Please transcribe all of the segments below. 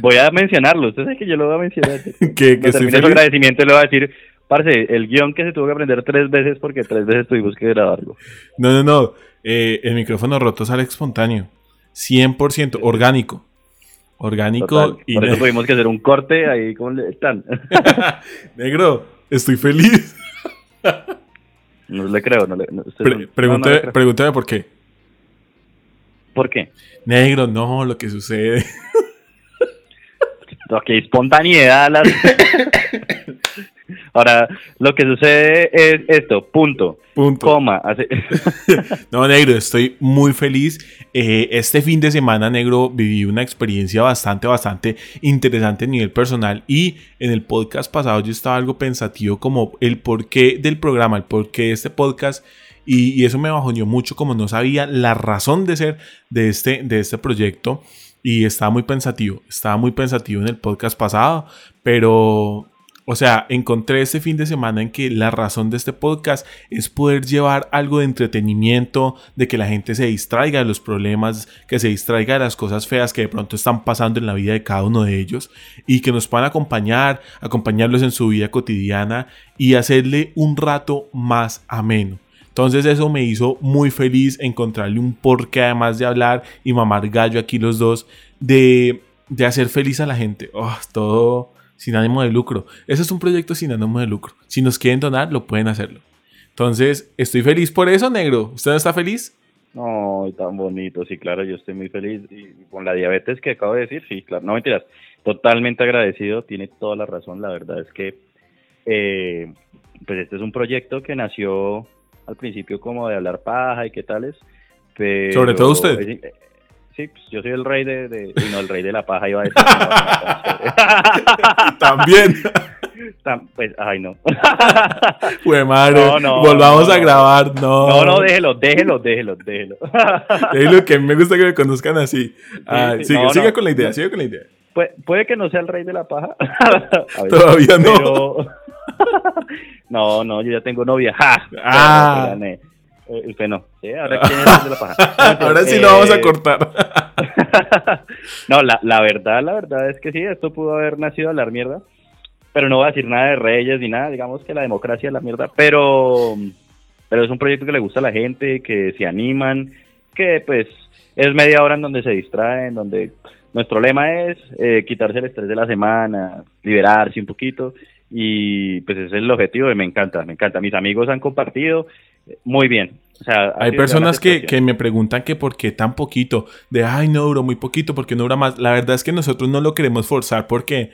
Voy a mencionarlo, usted sabe que yo lo voy a mencionar. que, que estoy feliz. agradecimiento le voy a decir, parce, el guion que se tuvo que aprender tres veces porque tres veces tuvimos que grabarlo. No, no, no. Eh, el micrófono roto sale espontáneo. 100% orgánico. Orgánico y Por eso tuvimos que hacer un corte ahí como están. Negro, estoy feliz. no le creo, no le, pregúntame por qué. ¿Por qué? Negro, no, lo que sucede. Ok, espontaneidad. Las... Ahora, lo que sucede es esto, punto. Punto. Coma. no, negro, estoy muy feliz. Eh, este fin de semana, negro, viví una experiencia bastante, bastante interesante a nivel personal. Y en el podcast pasado yo estaba algo pensativo como el porqué del programa, el porqué de este podcast. Y, eso me bajoneó mucho como no sabía la razón de ser de este, de este proyecto y estaba muy pensativo, estaba muy pensativo en el podcast pasado, pero, o sea, encontré este fin de semana en que la razón de este podcast es poder llevar algo de entretenimiento, de que la gente se distraiga de los problemas, que se distraiga de las cosas feas que de pronto están pasando en la vida de cada uno de ellos y que nos puedan acompañar, acompañarlos en su vida cotidiana y hacerle un rato más ameno. Entonces eso me hizo muy feliz encontrarle un porqué además de hablar y mamar gallo aquí los dos, de, hacer feliz a la gente. Oh, todo sin ánimo de lucro. Ese es un proyecto sin ánimo de lucro. Si nos quieren donar, lo pueden hacerlo. Entonces, estoy feliz por eso, negro. ¿Usted no está feliz? No, tan bonito, sí, claro, yo estoy muy feliz. Y con la diabetes que acabo de decir, sí, claro, no mentiras, totalmente agradecido, tiene toda la razón, la verdad es que, eh, pues este es un proyecto que nació al principio como de hablar paja y qué tales. Pero Sobre todo usted. sí, pues yo soy el rey de, de no, el rey de la paja iba a decir. También. Pues, ay, no. Fue madre. Volvamos a grabar, no. No, no, déjelo, déjelo, déjelo, déjelo. déjelo que me gusta que me conozcan así. Ah, sigue, con la idea, sigue con la idea. puede que no sea el rey de la paja. Todavía no. no, no, yo ya tengo novia. Ah. Eh, usted no. Ahora, ¿quién es de la paja? Ahora sí lo vamos a eh, cortar. no, la, la verdad, la verdad es que sí, esto pudo haber nacido a la mierda. Pero no voy a decir nada de reyes ni nada. Digamos que la democracia es la mierda. Pero, pero es un proyecto que le gusta a la gente, que se animan, que pues es media hora en donde se distraen, donde nuestro lema es eh, quitarse el estrés de la semana, liberarse un poquito y pues ese es el objetivo y me encanta, me encanta. Mis amigos han compartido muy bien. O sea, Hay personas que, que, me preguntan que por qué tan poquito, de ay no duró muy poquito, porque no dura más. La verdad es que nosotros no lo queremos forzar porque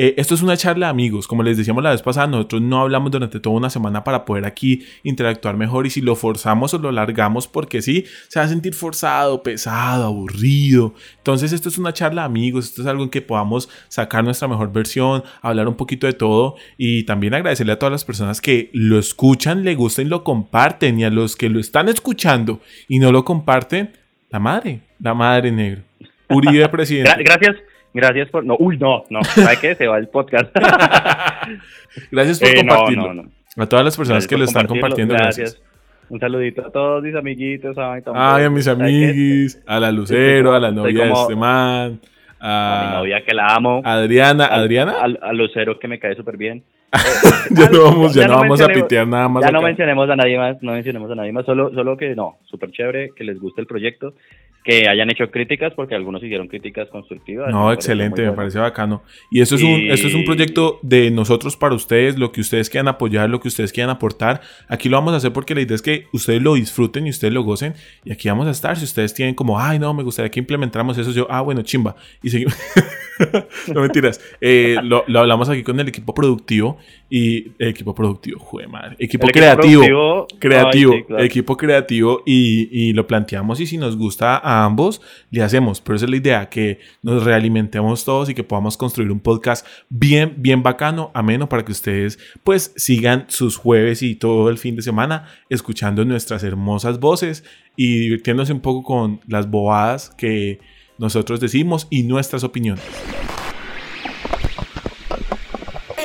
eh, esto es una charla de amigos, como les decíamos la vez pasada, nosotros no hablamos durante toda una semana para poder aquí interactuar mejor y si lo forzamos o lo largamos porque sí, se va a sentir forzado, pesado, aburrido. Entonces esto es una charla de amigos, esto es algo en que podamos sacar nuestra mejor versión, hablar un poquito de todo y también agradecerle a todas las personas que lo escuchan, le gustan y lo comparten y a los que lo están escuchando y no lo comparten, la madre, la madre negro. Uribe presidente. Gracias. Gracias por. No, uy, no, no. ¿Sabe qué? Se va el podcast. gracias por eh, compartirlo. A todas las personas que lo están compartiendo. Gracias. Un saludito a todos mis amiguitos. Ay, a mis amiguis, a la Lucero, a la novia de este man. A, mi novia que la amo. Adriana, ¿Adriana? A, Lucero que me cae súper bien. ya no vamos, ya, no, vamos a pitear nada más. Ya no mencionemos a nadie más, no mencionemos a nadie más, solo, solo que no, súper chévere, que les guste el proyecto que hayan hecho críticas, porque algunos hicieron críticas constructivas. No, excelente, me parece bacano. Y esto es, un, esto es un proyecto de nosotros para ustedes, lo que ustedes quieran apoyar, lo que ustedes quieran aportar. Aquí lo vamos a hacer porque la idea es que ustedes lo disfruten y ustedes lo gocen. Y aquí vamos a estar. Si ustedes tienen como, ay, no, me gustaría que implementáramos eso, yo, ah, bueno, chimba. Y seguimos. no mentiras. Eh, lo, hablamos aquí con el equipo productivo y equipo productivo, joder, madre. Equipo creativo. creativo. Equipo creativo y, y lo planteamos y si nos gusta a ambos, le hacemos. Pero esa es la idea, que nos realimentemos todos y que podamos construir un podcast bien, bien bacano, ameno, para que ustedes pues sigan sus jueves y todo el fin de semana escuchando nuestras hermosas voces y divirtiéndose un poco con las bobadas que nosotros decimos y nuestras opiniones.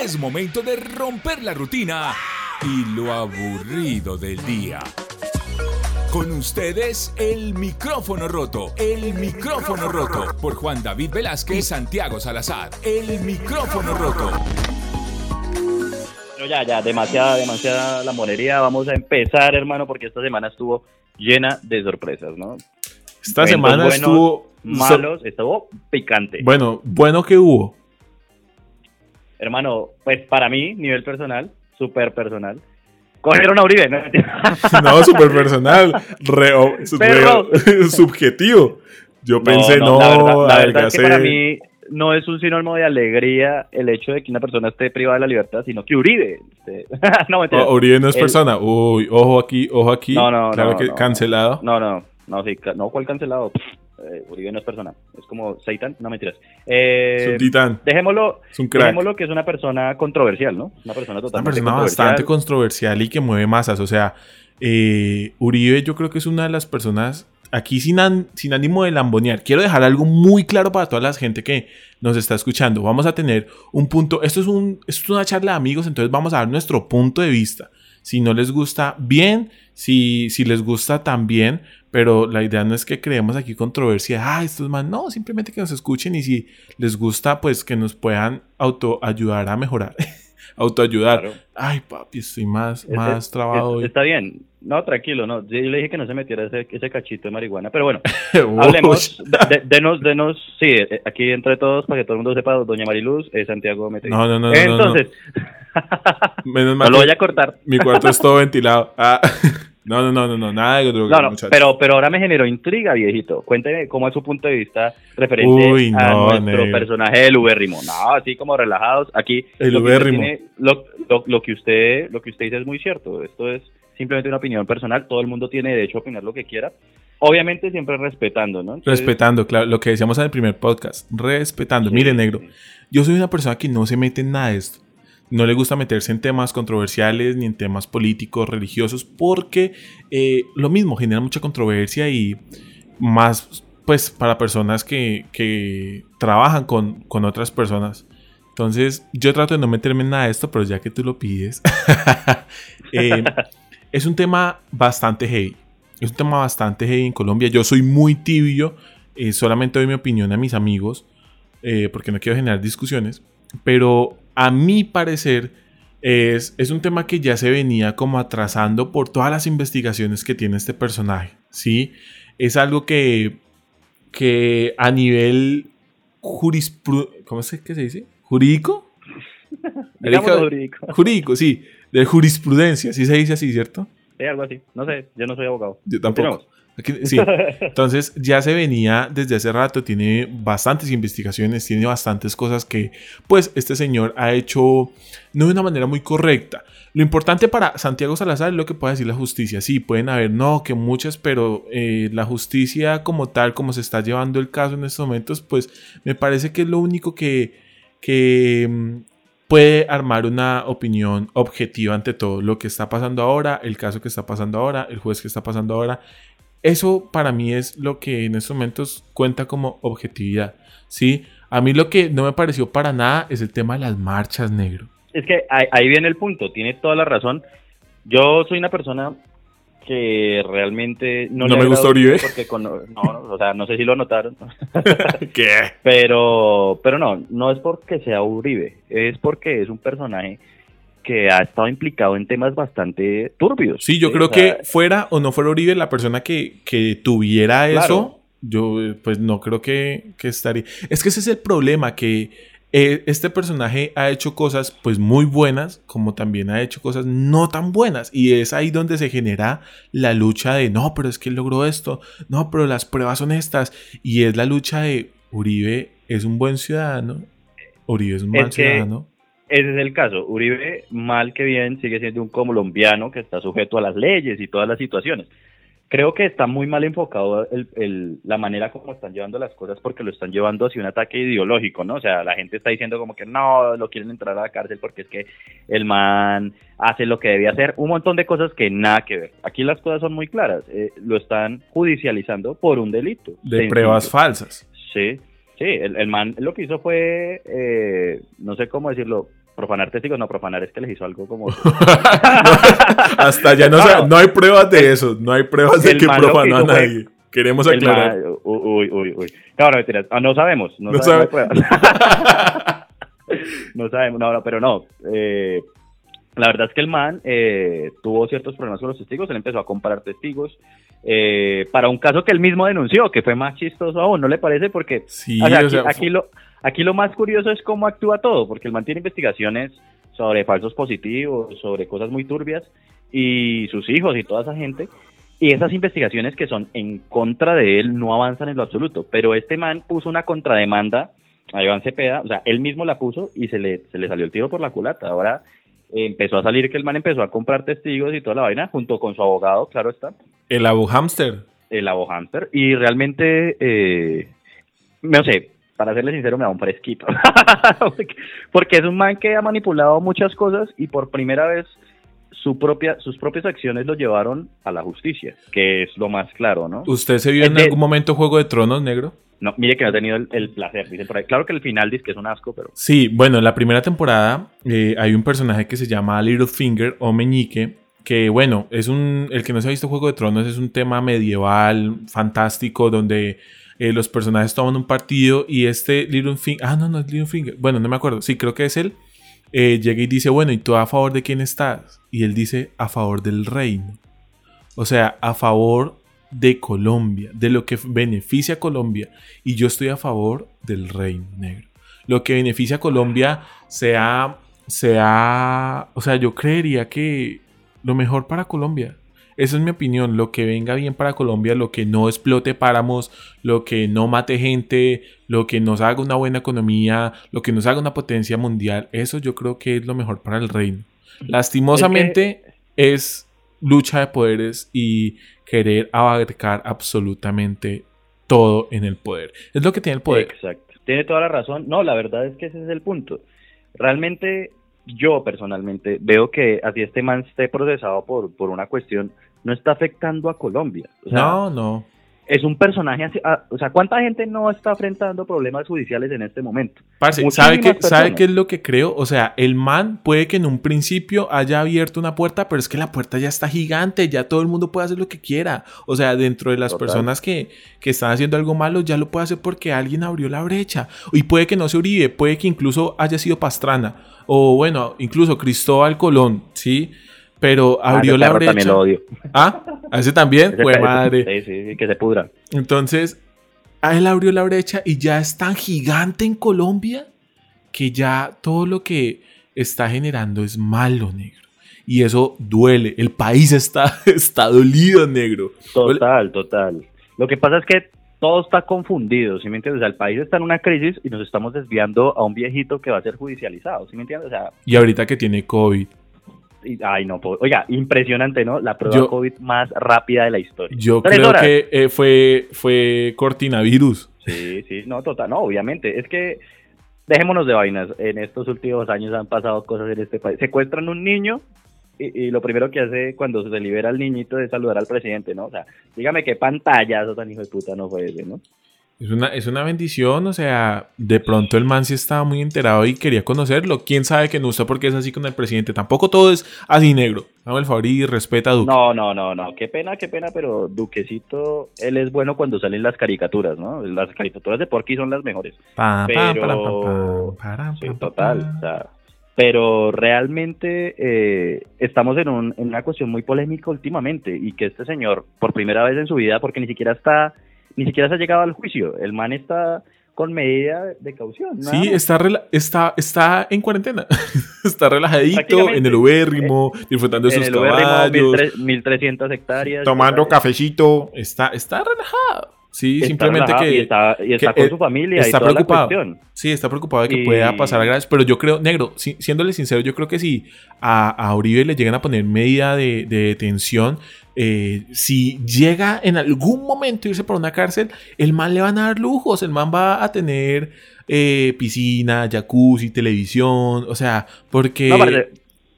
Es momento de romper la rutina y lo aburrido del día Con ustedes, el micrófono roto. El micrófono roto. Por Juan David Velázquez y Santiago Salazar. El micrófono roto. No, ya, ya, demasiada, demasiada la monería. Vamos a empezar, hermano, porque esta semana estuvo llena de sorpresas, ¿no? Esta Eventos semana buenos, estuvo... Malos, estuvo picante. Bueno, bueno que hubo. Hermano, pues para mí, nivel personal, súper personal, cogieron a Uribe, ¿no? No, súper personal. re- subjetivo. Yo pensé, no, la verdad, la verdad es que para mí no es un sinónimo de alegría el hecho de que una persona esté privada de la libertad, sino que Uribe. esté- no. Oh, Uribe no es El- persona. Uy, ojo aquí, ojo aquí. No, no, Claro no, que no. cancelado. No, no, no, sí, no, ¿cuál cancelado? Pff, eh, Uribe no es persona, es como Satan, no mentiras. Eh, es un titán. dejémoslo, Es un crack. dejémoslo que es una persona controversial, ¿no? Una persona Una totalmente persona controversial. bastante controversial y que mueve masas. O sea, eh, Uribe yo creo que es una de las personas, aquí sin, an- sin ánimo de lambonear, quiero dejar algo muy claro para toda la gente que nos está escuchando. Vamos a tener un punto, esto es, un, esto es una charla de amigos, entonces vamos a dar nuestro punto de vista. Si no les gusta, bien. Si, si les gusta, también. Pero la idea no es que creemos aquí controversia. Ah, esto es más. No, simplemente que nos escuchen y si les gusta, pues que nos puedan autoayudar a mejorar. Autoayudar. Claro. Ay, papi, estoy más, más trabado. Está bien. No, tranquilo, no. Yo le dije que no se metiera ese, ese cachito de marihuana, pero bueno, hablemos, de- de- denos, denos, sí, eh, aquí entre todos, para que todo el mundo sepa, doña Mariluz, eh, Santiago Mete. No, no, no, no, no, Entonces, Menos no, mal lo que voy a cortar. mi cuarto es todo ventilado. Ah, no, no, no, no, no, nada de drogas, No, no, muchachos. pero, pero ahora me generó intriga, viejito. Cuénteme cómo es su punto de vista referente Uy, a nuestro negro. personaje del ubérrimo. No, así como relajados. Aquí El lo que, tiene- lo, lo- lo que usted lo que usted dice es muy cierto. Esto es simplemente una opinión personal. Todo el mundo tiene derecho a opinar lo que quiera. Obviamente siempre respetando, ¿no? Entonces, Respetando, claro, lo que decíamos en el primer podcast. Respetando. sí, Mire, negro, yo soy una persona que no se mete en nada de esto. No le gusta meterse en temas controversiales ni en temas políticos, religiosos, porque eh, lo mismo genera mucha controversia y más, pues, para personas que, que trabajan con, con otras personas. Entonces, yo trato de no meterme en nada de esto, pero ya que tú lo pides, eh, es un tema bastante heavy. Es un tema bastante heavy en Colombia. Yo soy muy tibio, eh, solamente doy mi opinión a mis amigos, eh, porque no quiero generar discusiones. Pero a mi parecer es, es un tema que ya se venía como atrasando por todas las investigaciones que tiene este personaje. ¿sí? Es algo que, que a nivel jurispru ¿cómo es que se dice? ¿Jurídico? Jurídico. Jurídico, sí. De jurisprudencia, sí se dice así, ¿cierto? Sí, algo así. No sé, yo no soy abogado. Yo tampoco. Sí. Entonces ya se venía desde hace rato, tiene bastantes investigaciones, tiene bastantes cosas que pues este señor ha hecho no de una manera muy correcta. Lo importante para Santiago Salazar es lo que puede decir la justicia. Sí, pueden haber, no, que muchas, pero eh, la justicia como tal, como se está llevando el caso en estos momentos, pues me parece que es lo único que, que mm, puede armar una opinión objetiva ante todo lo que está pasando ahora, el caso que está pasando ahora, el juez que está pasando ahora. Eso para mí es lo que en estos momentos cuenta como objetividad. ¿sí? A mí lo que no me pareció para nada es el tema de las marchas, negro. Es que ahí, ahí viene el punto, tiene toda la razón. Yo soy una persona que realmente no, ¿No le me gusta Uribe? Porque con- no, no, o sea, no sé si lo notaron, ¿Qué? pero, pero no, no es porque sea Uribe, es porque es un personaje que ha estado implicado en temas bastante turbios. Sí, yo creo O sea, que fuera o no fuera Uribe la persona que, que tuviera Claro. eso, yo eh, pues no creo que, que estaría. Es que ese es el problema, que eh, este personaje ha hecho cosas pues muy buenas, como también ha hecho cosas no tan buenas. Y es ahí donde se genera la lucha de, no, pero es que él logró esto, no, pero las pruebas son estas. Y es la lucha de Uribe es un buen ciudadano, Uribe es un Es mal que- ciudadano. Ese es el caso. Uribe, mal que bien, sigue siendo un colombiano que está sujeto a las leyes y todas las situaciones. Creo que está muy mal enfocado el, el- la manera como están llevando las cosas porque lo están llevando hacia un ataque ideológico, ¿no? O sea, la gente está diciendo como que no, lo quieren entrar a la cárcel porque es que el man hace lo que debía hacer, un montón de cosas que nada que ver. Aquí las cosas son muy claras. eh, lo están judicializando por un delito. De Sencillo. pruebas falsas. Sí, sí, el, el man lo que hizo fue, eh, no sé cómo decirlo, Profanar testigos, no, profanar es que les hizo algo como... hasta ya no, no, hay pruebas de eso, no hay pruebas de que profanó a nadie. Queremos aclarar. uy, uy, uy. Claro, mentiras. Ah, no sabemos. No, sabemos. no sabemos, no, pero no. Eh, la verdad es que el man eh, tuvo ciertos problemas con los testigos, él empezó a comparar testigos eh, para un caso que él mismo denunció, que fue más chistoso aún, ¿no le parece? Porque sí, aquí, aquí, lo, aquí lo más curioso es cómo actúa todo, porque el man tiene investigaciones sobre falsos positivos, sobre cosas muy turbias, y sus hijos y toda esa gente, y esas investigaciones que son en contra de él no avanzan en lo absoluto, pero este man puso una contrademanda a Iván Cepeda, o sea, él mismo la puso y se le, se le salió el tiro por la culata. Ahora empezó a salir que el man empezó a comprar testigos y toda la vaina, junto con su abogado, claro está. El Abu Hamster. El Abu Hamster. Y realmente, eh, no sé, para serle sincero, me da un fresquito. Porque es un man que ha manipulado muchas cosas y por primera vez su propia, sus propias acciones lo llevaron a la justicia, que es lo más claro, ¿no? ¿Usted se vio en algún momento Juego de Tronos, negro? No, mire que no ha tenido el, placer, Claro que el final dice que es un asco, pero... Sí, bueno, en la primera temporada eh, hay un personaje que se llama Littlefinger o Meñique, que bueno, es un... El que no se ha visto Juego de Tronos es un tema medieval, fantástico, donde eh, los personajes toman un partido y este Littlefinger... Ah, no, no es Littlefinger. Bueno, no me acuerdo. Sí, creo que es él. Eh, llega y dice, bueno, ¿y tú a favor de quién estás? Y él dice, a favor del reino. O sea, a favor de Colombia, de lo que beneficia a Colombia. Y yo estoy a favor del reino negro. Lo que beneficia a Colombia sea, sea, o sea, yo creería que lo mejor para Colombia. Esa es mi opinión, lo que venga bien para Colombia, lo que no explote páramos, lo que no mate gente, lo que nos haga una buena economía, lo que nos haga una potencia mundial, eso yo creo que es lo mejor para el reino. Lastimosamente es lucha de poderes y querer abarcar absolutamente todo en el poder. Es lo que tiene el poder. Exacto. Tiene toda la razón. No, la verdad es que ese es el punto. Realmente yo personalmente veo que así este man esté procesado por, por una cuestión, no está afectando a Colombia. no, no es un personaje así, ah, o sea, ¿cuánta gente no está enfrentando problemas judiciales en este momento? ¿sabe qué, ¿sabe qué es lo que creo? O sea, el man puede que en un principio haya abierto una puerta, pero es que la puerta ya está gigante, ya todo el mundo puede hacer lo que quiera. O sea, dentro de las personas que, que están haciendo algo malo, ya lo puede hacer porque alguien abrió la brecha. Y puede que no se Uribe, puede que incluso haya sido Pastrana, o bueno, incluso Cristóbal Colón, ¿sí? Pero ah, abrió la brecha. También lo odio. Ah, a ese también, fue madre. Sí, sí, que se pudra. Entonces, a él abrió la brecha y ya es tan gigante en Colombia que ya todo lo que está generando es malo, negro. Y eso duele. El país está, está dolido, negro. Total, total. Lo que pasa es que todo está confundido, ¿sí me entiendes? O sea, el país está en una crisis y nos estamos desviando a un viejito que va a ser judicializado, ¿sí me entiendes? O sea, y ahorita que tiene COVID ay, no, oiga, impresionante, ¿no? La prueba COVID más rápida de la historia. Yo creo que eh, fue, fue cortinavirus. Sí, sí, no, total, no, obviamente. Es que dejémonos de vainas. En estos últimos años han pasado cosas en este país. Secuestran un niño y, lo primero que hace cuando se libera al niñito es saludar al presidente, ¿no? O sea, dígame qué pantallazo tan hijo de puta no fue ese, ¿no? Es una, es una bendición, o sea, de pronto el man sí estaba muy enterado y quería conocerlo. ¿Quién sabe que no está porque es así con el presidente? Tampoco todo es así negro. Dame el favor y respeta a Duque. No, no, no, no. Qué pena, qué pena, pero Duquecito, él es bueno cuando salen las caricaturas, ¿no? Las caricaturas de Porky son las mejores. pero... sí, total, o sea, pero realmente eh, estamos en, un, en una cuestión muy polémica últimamente y que este señor, por primera vez en su vida, porque ni siquiera está ni siquiera se ha llegado al juicio. El man está con medida de caución. Sí, está, está, está en cuarentena. está relajadito en el ubérrimo, eh, disfrutando de sus caballos. 1300 hectáreas. Tomando cafecito. Está, está relajado. Sí, simplemente que. Y está, con su familia. Está preocupado. sí, está preocupado de que pueda pasar a graves. Pero yo creo, negro, siéndole sincero, yo creo que si a, a Uribe le llegan a poner medida de, detención, eh, si llega en algún momento a irse por una cárcel, el man le van a dar lujos. El man va a tener eh, piscina, jacuzzi, televisión. O sea, porque.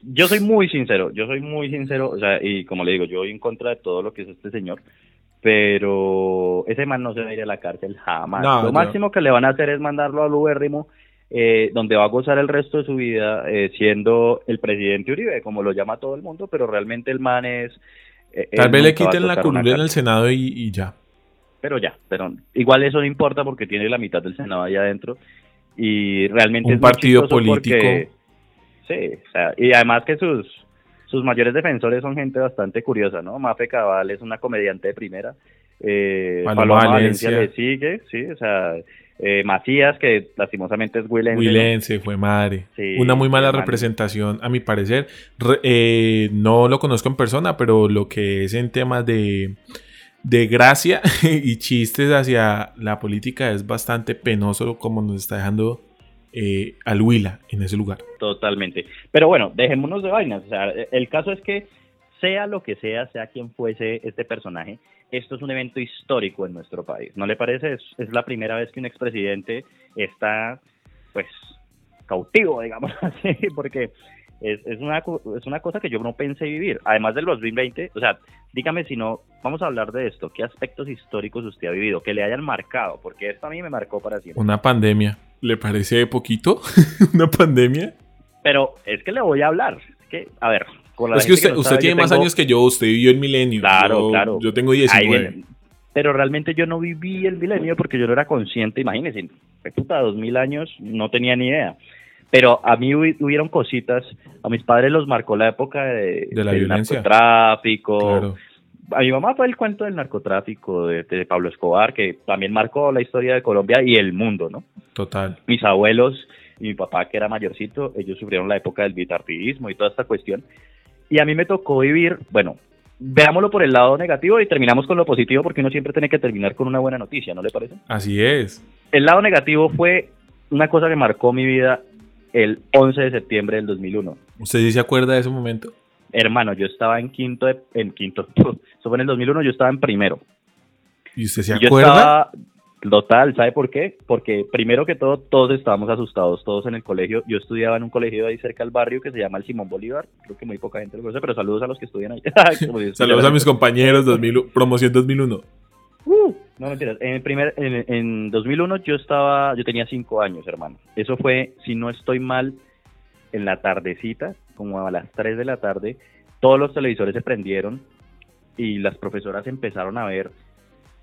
yo soy muy sincero, yo soy muy sincero, o sea, y como le digo, yo voy en contra de todo lo que es este señor, pero ese man no se va a ir a la cárcel jamás. lo máximo que le van a hacer es mandarlo al ubérrimo eh, donde va a gozar el resto de su vida eh, siendo el presidente Uribe, como lo llama todo el mundo, pero realmente el man es... eh, Tal vez le quiten la curul en el Senado y, y, ya. Pero ya, pero igual eso no importa porque tiene la mitad del Senado allá adentro y realmente... Un es partido político. Porque, sí, o sea, y además que sus, sus mayores defensores son gente bastante curiosa, ¿no? Mafe Cabal es una comediante de primera. Eh, Paloma Valencia. Valencia le sigue, sí, o sea, eh, Macías, que lastimosamente es Willense. ¿no? Willense, fue madre. Sí, Una muy mala representación, a mi parecer. Re- eh, no lo conozco en persona, pero lo que es en temas de, de gracia y chistes hacia la política es bastante penoso como nos está dejando eh, al Huila en ese lugar. Totalmente. Pero bueno, dejémonos de vainas. O sea, el caso es que sea lo que sea, sea quien fuese este personaje, esto es un evento histórico en nuestro país. ¿No le parece? Es, es la primera vez que un expresidente está, pues, cautivo, digamos así, porque es, es, una, es una cosa que yo no pensé vivir. Además del 2020, o sea, dígame si no, vamos a hablar de esto. ¿Qué aspectos históricos usted ha vivido que le hayan marcado? Porque esto a mí me marcó para siempre. Una pandemia. ¿Le parece poquito? ¿Una pandemia? Pero es que le voy a hablar. Es que, a ver, con la Es que usted, no usted sabe, tiene más tengo- años que yo, usted vivió el milenio. Claro, yo, claro. Yo tengo Ahí 19. viene. Pero realmente yo no viví el milenio porque yo no era consciente, imagínense, puta, dos mil años, no tenía ni idea. Pero a mí hubi- hubieron cositas, a mis padres los marcó la época de, De la del violencia. narcotráfico. Claro. A mi mamá fue el cuento del narcotráfico de, de Pablo Escobar, que también marcó la historia de Colombia y el mundo, ¿no? Total. mis abuelos y mi papá, que era mayorcito, ellos sufrieron la época del bipartidismo y toda esta cuestión. Y a mí me tocó vivir, bueno, veámoslo por el lado negativo y terminamos con lo positivo porque uno siempre tiene que terminar con una buena noticia, ¿no le parece? Así es. El lado negativo fue una cosa que marcó mi vida el 11 de septiembre del 2001. ¿Usted sí se acuerda de ese momento? Hermano, yo estaba en quinto, de- en quinto, eso fue en el 2001, yo estaba en primero. ¿Y usted se Y yo acuerda? estaba total, ¿sabe por qué? Porque primero que todo, todos estábamos asustados, todos en el colegio. Yo estudiaba en un colegio ahí cerca del barrio que se llama el Simón Bolívar. Creo que muy poca gente lo conoce, pero saludos a los que estudian ahí. Saludos a mis compañeros, 2000, promoción 2001. Uh, no mentiras. En el primer, en, en 2001 yo estaba, yo tenía cinco años, hermano. Eso fue, si no estoy mal, en la tardecita, como a las 3 de la tarde, todos los televisores se prendieron y las profesoras empezaron a ver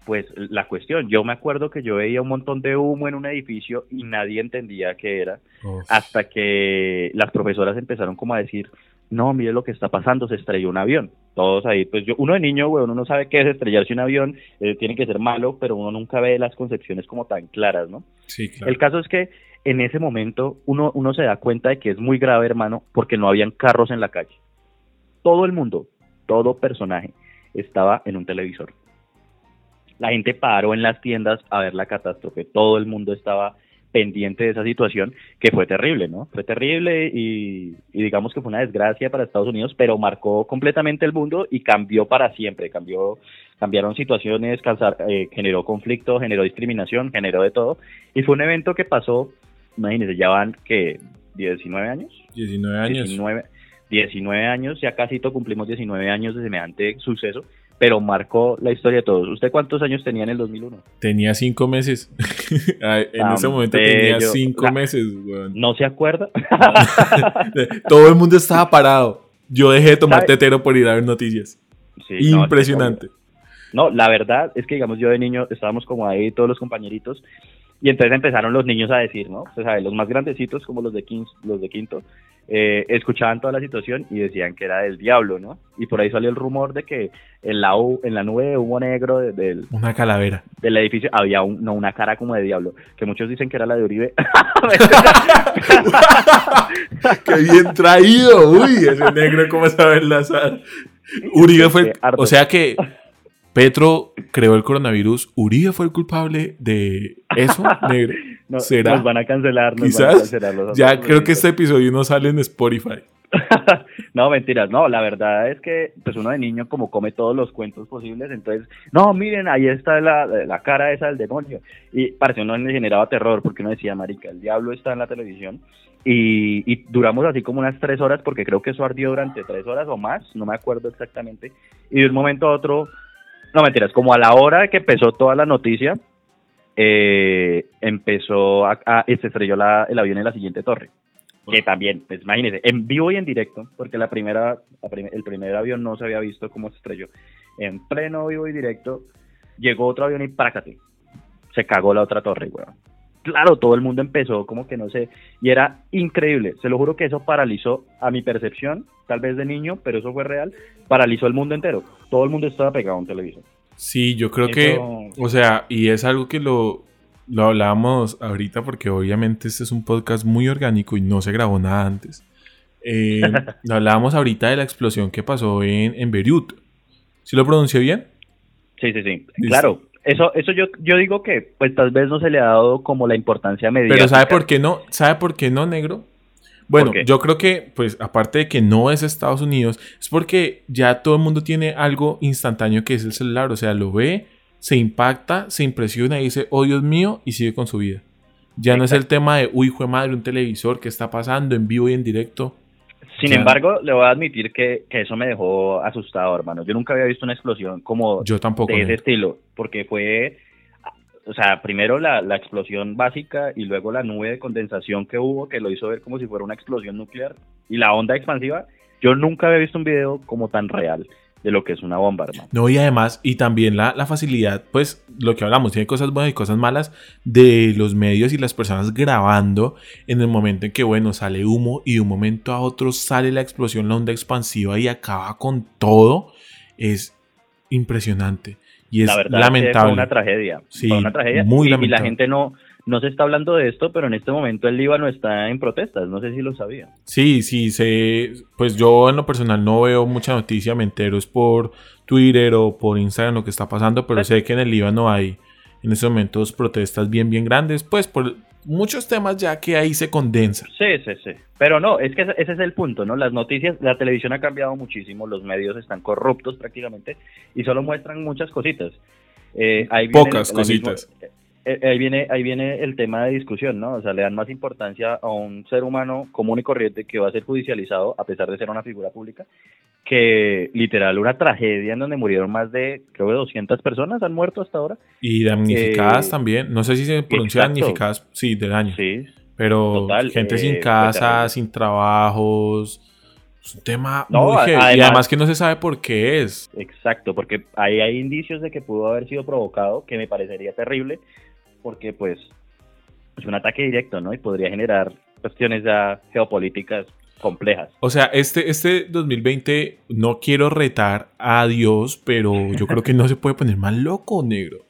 pues la cuestión. Yo me acuerdo que yo veía un montón de humo en un edificio y nadie entendía qué era Uf. hasta que las profesoras empezaron como a decir, no, mire lo que está pasando, se estrelló un avión. Todos ahí, pues yo, uno de niño, güey, uno no sabe qué es estrellarse un avión, eh, tiene que ser malo, pero uno nunca ve las concepciones como tan claras, ¿no? Sí, claro. El caso es que en ese momento uno, uno se da cuenta de que es muy grave, hermano, porque no habían carros en la calle. Todo el mundo, todo personaje estaba en un televisor. La gente paró en las tiendas a ver la catástrofe. Todo el mundo estaba pendiente de esa situación, que fue terrible, ¿no? Fue terrible y, y digamos que fue una desgracia para Estados Unidos, pero marcó completamente el mundo y cambió para siempre. Cambió, cambiaron situaciones, causar- eh, generó conflicto, generó discriminación, generó de todo. Y fue un evento que pasó, imagínense, ya van que 19 años. 19 años. 19, 19 años, ya casi cumplimos 19 años de semejante suceso, pero marcó la historia de todos. ¿Usted cuántos años tenía en el 2001? Tenía 5 meses. En Tan ese momento tenía bello. 5 La- meses, weón. ¿No se acuerda? Todo el mundo estaba parado. Yo dejé de tomar ¿Sabe? tetero por ir a ver noticias. Sí, no, Impresionante. No, la verdad es que, digamos, yo de niño estábamos como ahí todos los compañeritos y entonces empezaron los niños a decir, ¿no? O sea, los más grandecitos, como los de, quin- los de quinto, eh, escuchaban toda la situación y decían que era del diablo, ¿no? Y por ahí salió el rumor de que en la, u- en la nube de humo negro de- del, Una calavera. del edificio había un- no, una cara como de diablo, que muchos dicen que era la de Uribe. ¡Qué bien traído! Uy, ese negro, ¿cómo sabe enlazar? Uribe fue. el- o sea que Petro creó el coronavirus. ¿Uribe fue el culpable de eso, negro? No, ¿Será? Nos van a cancelar, nos van a Quizás. cancelar los Ya creo que este episodio no sale en Spotify. no, mentiras, no, la verdad es que pues uno de niño como come todos los cuentos posibles, entonces, no, miren, ahí está la, la cara esa del demonio. Y parece uno le generaba terror porque uno decía, marica, el diablo está en la televisión. Y, y duramos así como unas tres horas porque creo que eso ardió durante tres horas o más, no me acuerdo exactamente. Y de un momento a otro, no mentiras, como a la hora que empezó toda la noticia, eh, empezó a, a- se estrelló la- el avión en la siguiente torre. Que también, pues imagínense, en vivo y en directo, porque la primera, la prim- el primer avión no se había visto cómo se estrelló. En pleno vivo y directo, llegó otro avión y prácate. Se cagó la otra torre, weón. Claro, todo el mundo empezó como que no sé, y era increíble. Se lo juro que eso paralizó a mi percepción, tal vez de niño, pero eso fue real, paralizó el mundo entero. Todo el mundo estaba pegado a un televisor. Sí, yo creo Eso- que, o sea, y es algo que lo, lo hablábamos ahorita porque obviamente este es un podcast muy orgánico y no se grabó nada antes. Eh, lo hablábamos ahorita de la explosión que pasó en, en Beirut. ¿Sí lo pronuncié bien? Sí, sí, sí. Claro. Eso, eso yo, yo digo que pues tal vez no se le ha dado como la importancia mediática. Pero ¿sabe por qué no? ¿Sabe por qué no, negro? Bueno, yo creo que, pues, aparte de que no es Estados Unidos, es porque ya todo el mundo tiene algo instantáneo que es el celular. O sea, lo ve, se impacta, se impresiona y dice, oh Dios mío, y sigue con su vida. Ya no es el tema de, uy, hijo de madre, un televisor, ¿qué está pasando en vivo y en directo? Sin embargo, le voy a admitir que, que eso me dejó asustado, hermano. Yo nunca había visto una explosión como Yo tampoco. de ese estilo, porque fue, o sea, primero la, la explosión básica y luego la nube de condensación que hubo, que lo hizo ver como si fuera una explosión nuclear, y la onda expansiva. Yo nunca había visto un video como tan real de lo que es una bomba, hermano. No, y además, y también la, la facilidad, pues lo que hablamos, tiene cosas buenas y cosas malas de los medios y las personas grabando en el momento en que, bueno, sale humo y de un momento a otro sale la explosión, la onda expansiva y acaba con todo, es impresionante y es la verdad lamentable. fue una tragedia. Sí, fue una tragedia. muy y, y la lamentable. gente no, no se está hablando de esto, pero en este momento el Líbano está en protestas. No sé si lo sabía. Sí, sí, sé, pues yo en lo personal no veo mucha noticia, me entero es por Twitter o por Instagram lo que está pasando, pero sé que en el Líbano hay en estos momentos protestas bien, bien grandes, pues por muchos temas ya que ahí se condensan. Sí, sí, sí. Pero no, es que ese, es el punto, ¿no? Las noticias, la televisión ha cambiado muchísimo, los medios están corruptos prácticamente y solo muestran muchas cositas. Eh, ahí Pocas cositas. Eh, ahí viene, ahí viene el tema de discusión, ¿no? O sea, le dan más importancia a un ser humano común y corriente que va a ser judicializado a pesar de ser una figura pública que literal una tragedia en donde murieron más de, creo que 200 personas han muerto hasta ahora. Y damnificadas Eh, también, no sé si se pronuncia exacto. damnificadas, sí, de daño, Sí, pero total, gente eh, sin fue casa, sin trabajos, es un tema No, muy y además que no se sabe por qué es. Exacto, porque ahí hay indicios de que pudo haber sido provocado, que me parecería terrible, porque pues es un ataque directo, ¿no? Y podría generar cuestiones ya geopolíticas complejas. O sea, este, este 2020 no quiero retar a Dios, pero yo creo que no se puede poner más loco, negro.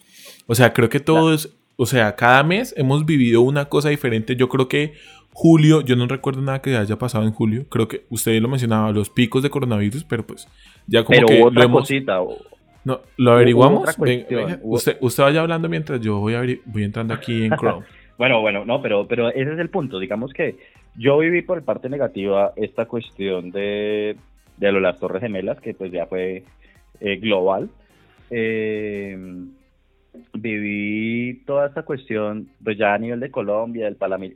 O sea, creo que todo es, o sea, cada mes hemos vivido una cosa diferente. Yo creo que julio, yo no recuerdo nada que haya pasado en julio. Creo que usted lo mencionaba, los picos de coronavirus, pero pues ya como Pero que hubo otra hemos... cosita, o- No, ¿Lo averiguamos? Ven- usted, usted vaya hablando mientras yo voy, abri- voy entrando aquí en Chrome. Bueno, bueno, no, pero, pero ese es el punto. Digamos que yo viví por parte negativa esta cuestión de, de lo de las Torres Gemelas, que pues ya fue eh, global. Eh, viví toda esta cuestión, pues ya a nivel de Colombia,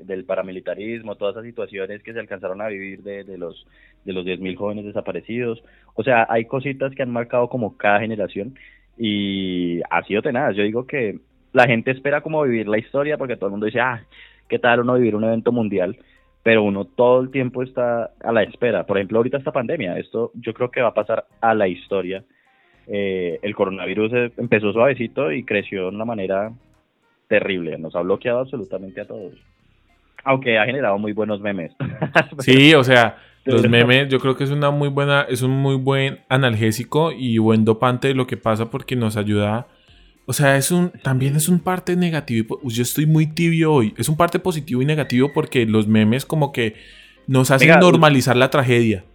del, paramilitarismo, todas esas situaciones que se alcanzaron a vivir de, de los de los 10.000 jóvenes desaparecidos. O sea, hay cositas que han marcado como cada generación y ha sido tenaz. Yo digo que la gente espera como vivir la historia porque todo el mundo dice, ah, ¿qué tal uno vivir un evento mundial? Pero uno todo el tiempo está a la espera. Por ejemplo, ahorita esta pandemia, esto yo creo que va a pasar a la historia. Eh, el coronavirus eh, empezó suavecito y creció de una manera terrible. Nos ha bloqueado absolutamente a todos. Aunque ha generado muy buenos memes. Sí, o sea, los memes yo creo que es una muy buena, es un muy buen analgésico y buen dopante de lo que pasa porque nos ayuda. O sea, es un, también es un parte negativo. Yo estoy muy tibio hoy. Es un parte positivo y negativo porque los memes como que nos hacen Venga, normalizar la tragedia.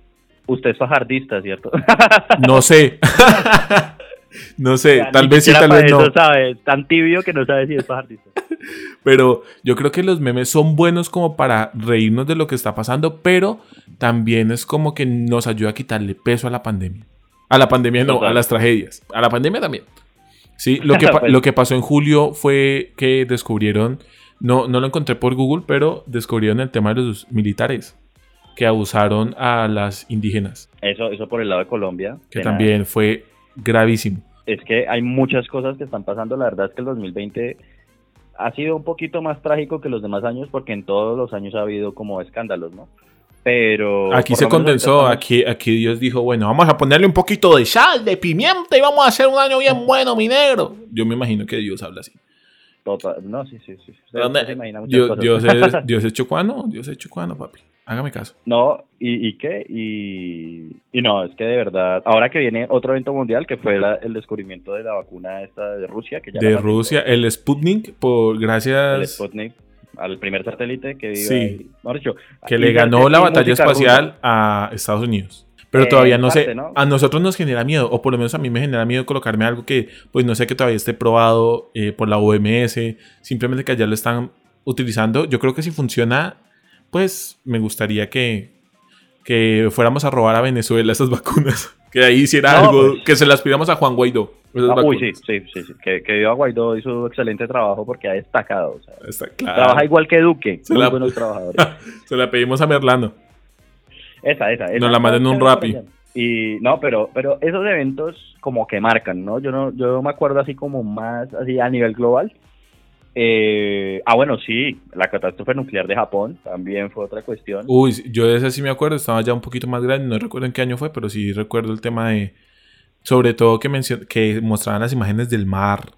Usted es fajardista, ¿cierto? No sé. no sé, tal vez sí, tal vez no. eso sabe. Tan tibio que no sabe si es fajardista. Pero yo creo que los memes son buenos como para reírnos de lo que está pasando, pero también es como que nos ayuda a quitarle peso a la pandemia. A la pandemia no, Total. a las tragedias. A la pandemia también. Sí, lo que, Pues- lo que pasó en julio fue que descubrieron, no, no lo encontré por Google, pero descubrieron el tema de los militares que abusaron a las indígenas, Eso, eso por el lado de Colombia. que también fue gravísimo. Es que hay muchas cosas que están pasando. La verdad es que el 2020 ha sido un poquito más trágico que los demás años porque en todos los años ha habido como escándalos, ¿no? Pero... Aquí se condensó, ahorita aquí, aquí Dios dijo, bueno, vamos a ponerle un poquito de sal, de pimienta y vamos a hacer un año bien bueno, mi negro. Yo me imagino que Dios habla así. estamos- total- no, sí, sí, sí. Usted- ¿Dónde- usted se imagina muchas Dios. Dios es, Dios es chocuano, Dios es chocuano, papi. Hágame caso. No, ¿y, y qué? Y, y no, es que de verdad, ahora que viene otro evento mundial, que fue la- el descubrimiento de la vacuna esta de Rusia, que ya De Rusia, el Sputnik, por el gracias Sputnik, al primer satélite que vive Sí. ahí. Dicho, que le ganó la batalla espacial rusa. a Estados Unidos. Pero Eh, todavía no en sé, parte, ¿no? a nosotros nos genera miedo, o por lo menos a mí me genera miedo colocarme algo que, pues no sé que todavía esté probado eh, por la OMS, simplemente que allá lo están utilizando. Yo creo que si funciona, pues me gustaría que, que fuéramos a robar a Venezuela esas vacunas. Que ahí hiciera No, algo, pues. que se las pidamos a Juan Guaidó. Ah, uy, sí, sí, sí, sí, que, que Viva Guaidó hizo excelente trabajo porque ha destacado. o sea, Está claro. Trabaja igual que Duque, Se la- buenos trabajadores. se la pedimos a Merlano. Esa, esa, esa. Nos la manden un esa. Y no, pero, pero esos eventos como que marcan, ¿no? Yo no, yo me acuerdo así como más, así a nivel global. Eh, ah, bueno, sí, la catástrofe nuclear de Japón también fue otra cuestión. Uy, yo de ese sí me acuerdo, estaba ya un poquito más grande, no recuerdo en qué año fue, pero sí recuerdo el tema de, sobre todo que, que mostraban las imágenes del mar.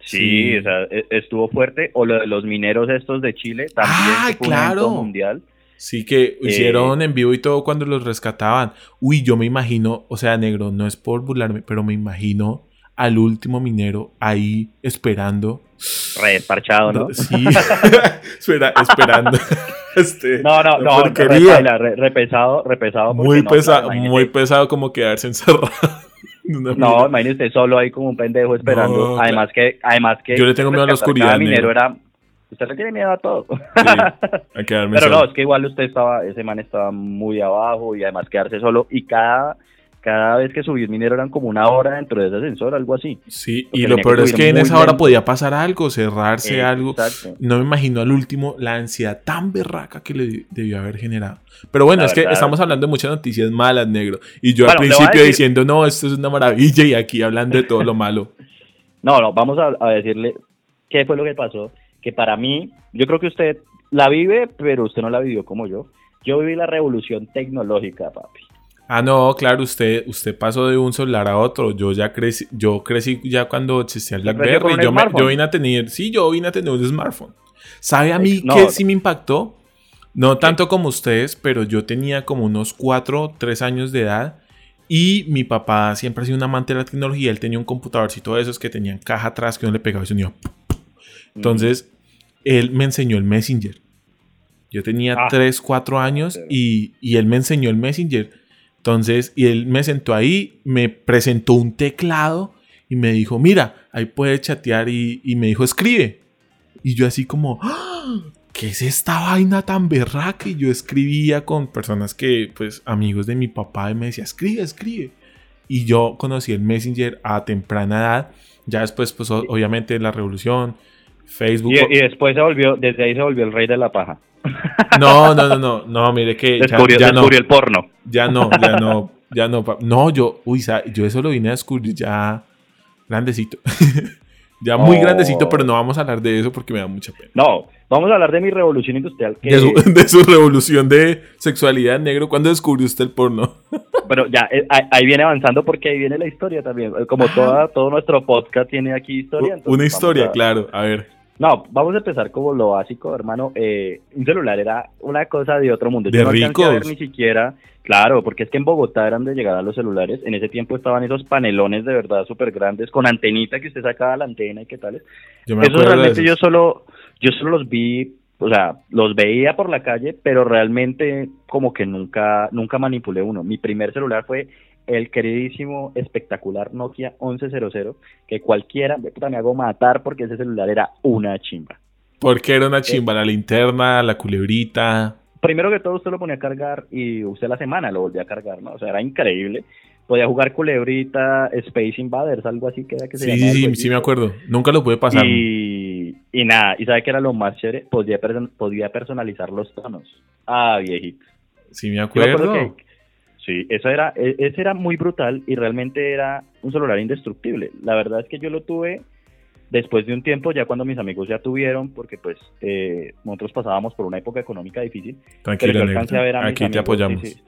sí, sí. o sea, e- estuvo fuerte. O lo de los mineros estos de Chile también Ah, fue un claro. mundial. Sí que hicieron en vivo y todo cuando los rescataban. Uy, yo me imagino, o sea, negro, no es por burlarme, pero me imagino al último minero ahí esperando. Re parchado, ¿no? Sí, Espera, esperando. este, No, no, no, re, porquería. paila, re- re pesado, re pesado. porque muy, no, pesa- claro, imagínese. muy pesado como quedarse encerrado. No, imagínese solo ahí como un pendejo esperando. No, además que, además que Yo le tengo miedo a la oscuridad, cada minero era, usted le tiene miedo a todo. a quedarme Pero solo. no, es que igual usted estaba, ese man estaba muy abajo y además quedarse solo y cada, cada vez que subía un minero eran como una hora dentro de ese ascensor, algo así. Sí, Porque y lo peor que es que en esa hora podía pasar algo, cerrarse algo. Exacto. No me imagino al último la ansiedad tan berraca que le debió haber generado. Pero bueno, La es que estamos hablando de muchas noticias malas, negro. Y yo Bueno, al principio decir- diciendo, no, esto es una maravilla, y aquí hablando de todo lo malo. No, no, vamos a, a decirle qué fue lo que pasó. Que para mí, yo creo que usted la vive, pero usted no la vivió como yo. Yo viví la revolución tecnológica, papi. Ah, no, claro, usted, usted pasó de un celular a otro. Yo ya crecí, yo crecí ya cuando existía el ¿Usted creció con BlackBerry. Yo, me- yo vine a tener, sí, yo vine a tener un smartphone. ¿Sabe a mí No. qué sí me impactó? No tanto como ustedes, pero yo tenía como unos 4, 3 años de edad. Y mi papá siempre ha sido un amante de la tecnología. Él tenía un computadorcito de esos que tenían caja atrás que uno le pegaba y sonido. Entonces, él me enseñó el Messenger. Yo tenía Ah. 3, 4 años y, y él me enseñó el Messenger. Entonces, y él me sentó ahí, me presentó un teclado y me dijo, mira, ahí puedes chatear y, y me dijo, escribe. Y yo así como, "¡Ah! ¿qué es esta vaina tan berraca? Y yo escribía con personas que, pues, amigos de mi papá y me decía, escribe, escribe. Y yo conocí el Messenger a temprana edad. Ya después, pues, obviamente, la revolución, Facebook. Y, y después se volvió, desde ahí se volvió el rey de la paja. No, no, no, no, no, mire que ya, Descubrió, ya descubrió el porno. ya no, ya no, ya no, no, yo, uy, yo eso lo vine a descubrir ya grandecito, ya muy Oh. grandecito, pero no vamos a hablar de eso porque me da mucha pena. No, vamos a hablar de mi revolución industrial. Que, De su, de su revolución de sexualidad negro, ¿cuándo descubrió usted el porno? Pero ya, eh, ahí, viene avanzando porque ahí viene la historia también. Como Ah. toda, todo nuestro podcast tiene aquí historia. Una historia, a- claro, a ver. No, vamos a empezar como lo básico, hermano. Eh, un celular era una cosa de otro mundo. De Yo no alcancé a ver ricos. ni siquiera, claro, porque es que en Bogotá eran de llegar a los celulares. En ese tiempo estaban esos panelones de verdad súper grandes con antenita que usted sacaba la antena y qué tales. Yo me Esos acuerdo de realmente yo solo, yo solo los vi, o sea, los veía por la calle, pero realmente como que nunca, nunca manipulé uno. Mi primer celular fue el queridísimo, espectacular Nokia 1100, que cualquiera, puta, me hago matar porque ese celular era una chimba. Porque era una chimba, la linterna, la culebrita. Primero que todo usted lo ponía a cargar y usted la semana lo volvía a cargar, ¿no? O sea, era increíble. Podía jugar culebrita, Space Invaders, algo así que era que se Sí, sí, sí, sí me acuerdo. Nunca lo pude pasar. Y, y nada, y sabe que era lo más chévere, podía, podía personalizar los tonos. Ah, viejito. Sí me acuerdo. Sí, eso era, e- ese era muy brutal y realmente era un celular indestructible. La verdad es que yo lo tuve Después de un tiempo, ya cuando mis amigos ya tuvieron, porque pues eh, nosotros pasábamos por una época económica difícil. Tranquilo, pero yo alcancé a ver a mis Aquí te apoyamos. Sí, sí.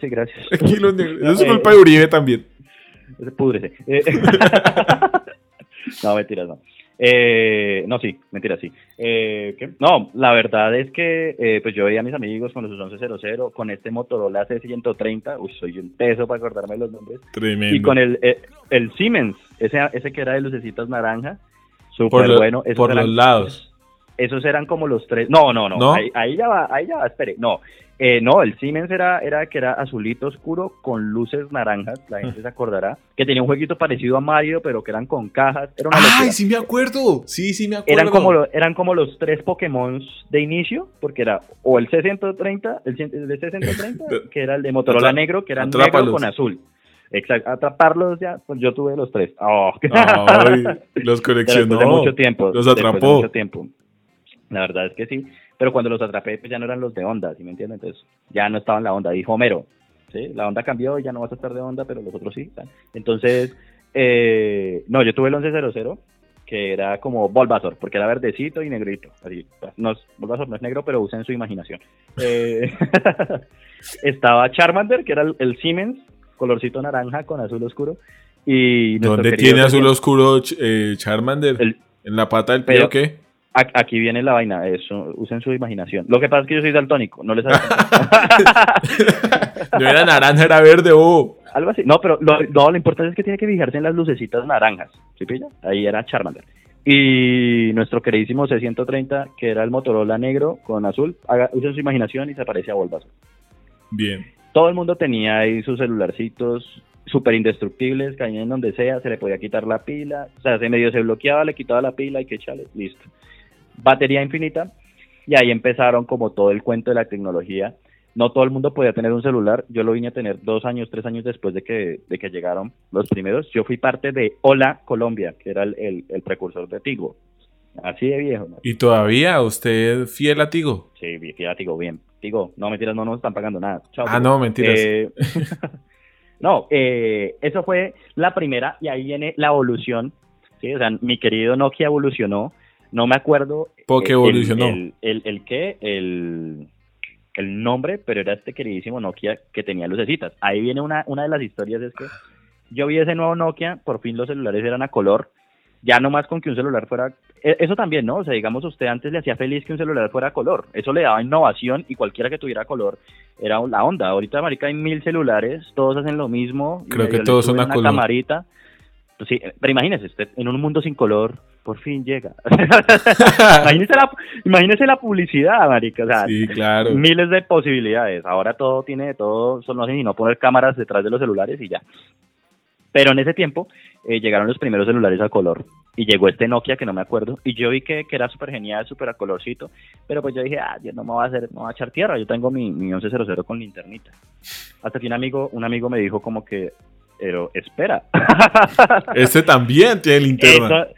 Sí, gracias. Tranquilo, negro. Eso es Eh, culpa de Uribe también. Ese Púdrese. Eh, no, mentiras, no. Eh, no, sí, mentiras, sí. Eh, ¿qué? No, la verdad es que eh, pues yo veía a mis amigos con los 1100, con este Motorola C130, uy, soy un peso para acordarme los nombres, Tremendo. y con el, eh, el Siemens, ese, ese que era de lucecitas naranja, súper bueno. por eran- los lados. Esos eran como los tres, no, no, no, ¿No? Ahí, ahí ya va, ahí ya va, espere, no. Eh, no, el Siemens era, era que era azulito oscuro con luces naranjas, la gente se acordará, que tenía un jueguito parecido a Mario, pero que eran con cajas, era una ¡Ay, locura. sí me acuerdo! Sí, sí me acuerdo. Eran como, lo- eran como los tres Pokémon de inicio, porque era o el C130, el, el de C130, que era el de Motorola negro, que era atrápalos. negro con azul. Exacto, atraparlos ya, pues yo tuve los tres. Oh. Ay, los coleccionó. después de mucho tiempo. Los después de atrapó. mucho tiempo. La verdad es que sí. Pero cuando los atrapé, pues ya no eran los de onda, ¿sí me entienden? Entonces, ya no estaban la onda. Dijo Homero, ¿sí? La onda cambió y ya no vas a estar de onda, pero los otros sí. Entonces, eh, no, yo tuve el 1100, que era como Bulbasaur, porque era verdecito y negrito. Así, no, es- Bulbasaur no es negro, pero usen su imaginación. Eh, estaba Charmander, que era el, el Siemens, colorcito naranja con azul oscuro. Y ¿Dónde tiene azul oscuro eh, Charmander? El- ¿En la pata del pie o qué? Aquí viene la vaina, eso, usen su imaginación. Lo que pasa es que yo soy daltónico, no les No era naranja, era verde, oh. Algo así. No, pero lo, no, lo importante es que tiene que fijarse en las lucecitas naranjas. ¿Sí pilla? Ahí era Charmander. Y nuestro queridísimo C130, que era el Motorola negro con azul, haga, usen su imaginación y se parece a Bulbasaur. Bien. Todo el mundo tenía ahí sus celularcitos súper indestructibles, caían en donde sea, se le podía quitar la pila, o sea, se medio se bloqueaba, le quitaba la pila y que echale, listo. Batería infinita, y ahí empezaron como todo el cuento de la tecnología. No todo el mundo podía tener un celular, yo lo vine a tener dos años, tres años después de que, de que llegaron los primeros. Yo fui parte de Hola Colombia, que era el, el- el precursor de Tigo. Así de viejo, ¿no? ¿Y todavía usted fiel a Tigo? Sí, fíjate, Tigo, bien. Tigo, no, mentiras, no nos están pagando nada. Chao, Ah, no, mentiras. Eh, no, eh, eso fue la primera y ahí viene la evolución. ¿sí? O sea, mi querido Nokia evolucionó. No me acuerdo. ¿Por qué eh, el- evolucionó? El, el, el qué? El, el nombre, pero era este queridísimo Nokia que tenía lucecitas. Ahí viene una, una de las historias, es que yo vi ese nuevo Nokia, por fin los celulares eran a color, ya no más con que un celular fuera, e- eso también, ¿no? O sea, digamos, usted antes le hacía feliz que un celular fuera a color, eso le daba innovación y cualquiera que tuviera color era la onda. Ahorita, marica, hay mil celulares, todos hacen lo mismo. Creo que todos son a una color. camarita. Pues sí, pero imagínese, usted en un mundo sin color, por fin llega. imagínese, la, imagínese la publicidad, marica, o sea, Sí, claro. miles de posibilidades. Ahora todo tiene de todo, solo no sé si no poner cámaras detrás de los celulares y ya. Pero en ese tiempo eh, llegaron los primeros celulares a color y llegó este Nokia que no me acuerdo y yo vi que, que era súper genial, súper a colorcito, pero pues yo dije, ah, Dios, no me va a hacer, no va a echar tierra, yo tengo mi, mi 1100 con linternita. Hasta que un amigo, un amigo me dijo como que, pero espera, Este también tiene linterna. eso,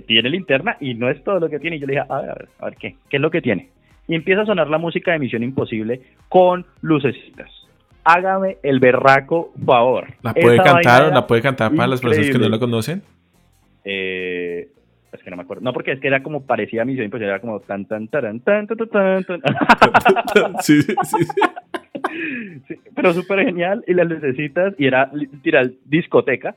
tiene linterna y no es todo lo que tiene. Y yo le dije, a ver, a ver, a ver, ¿qué? ¿Qué es lo que tiene? Y empieza a sonar la música de Misión Imposible con lucecitas. Hágame el berraco favor. ¿La puede Esa cantar o la puede cantar para las personas que no increíble. la conocen? Eh, es que no me acuerdo. No, porque es que era como parecía a Misión Imposible, era como tan, tan, taran, tan, tan, tan, tan, tan. sí, sí, sí. Sí, pero súper genial. Y las lucecitas, y era literal discoteca.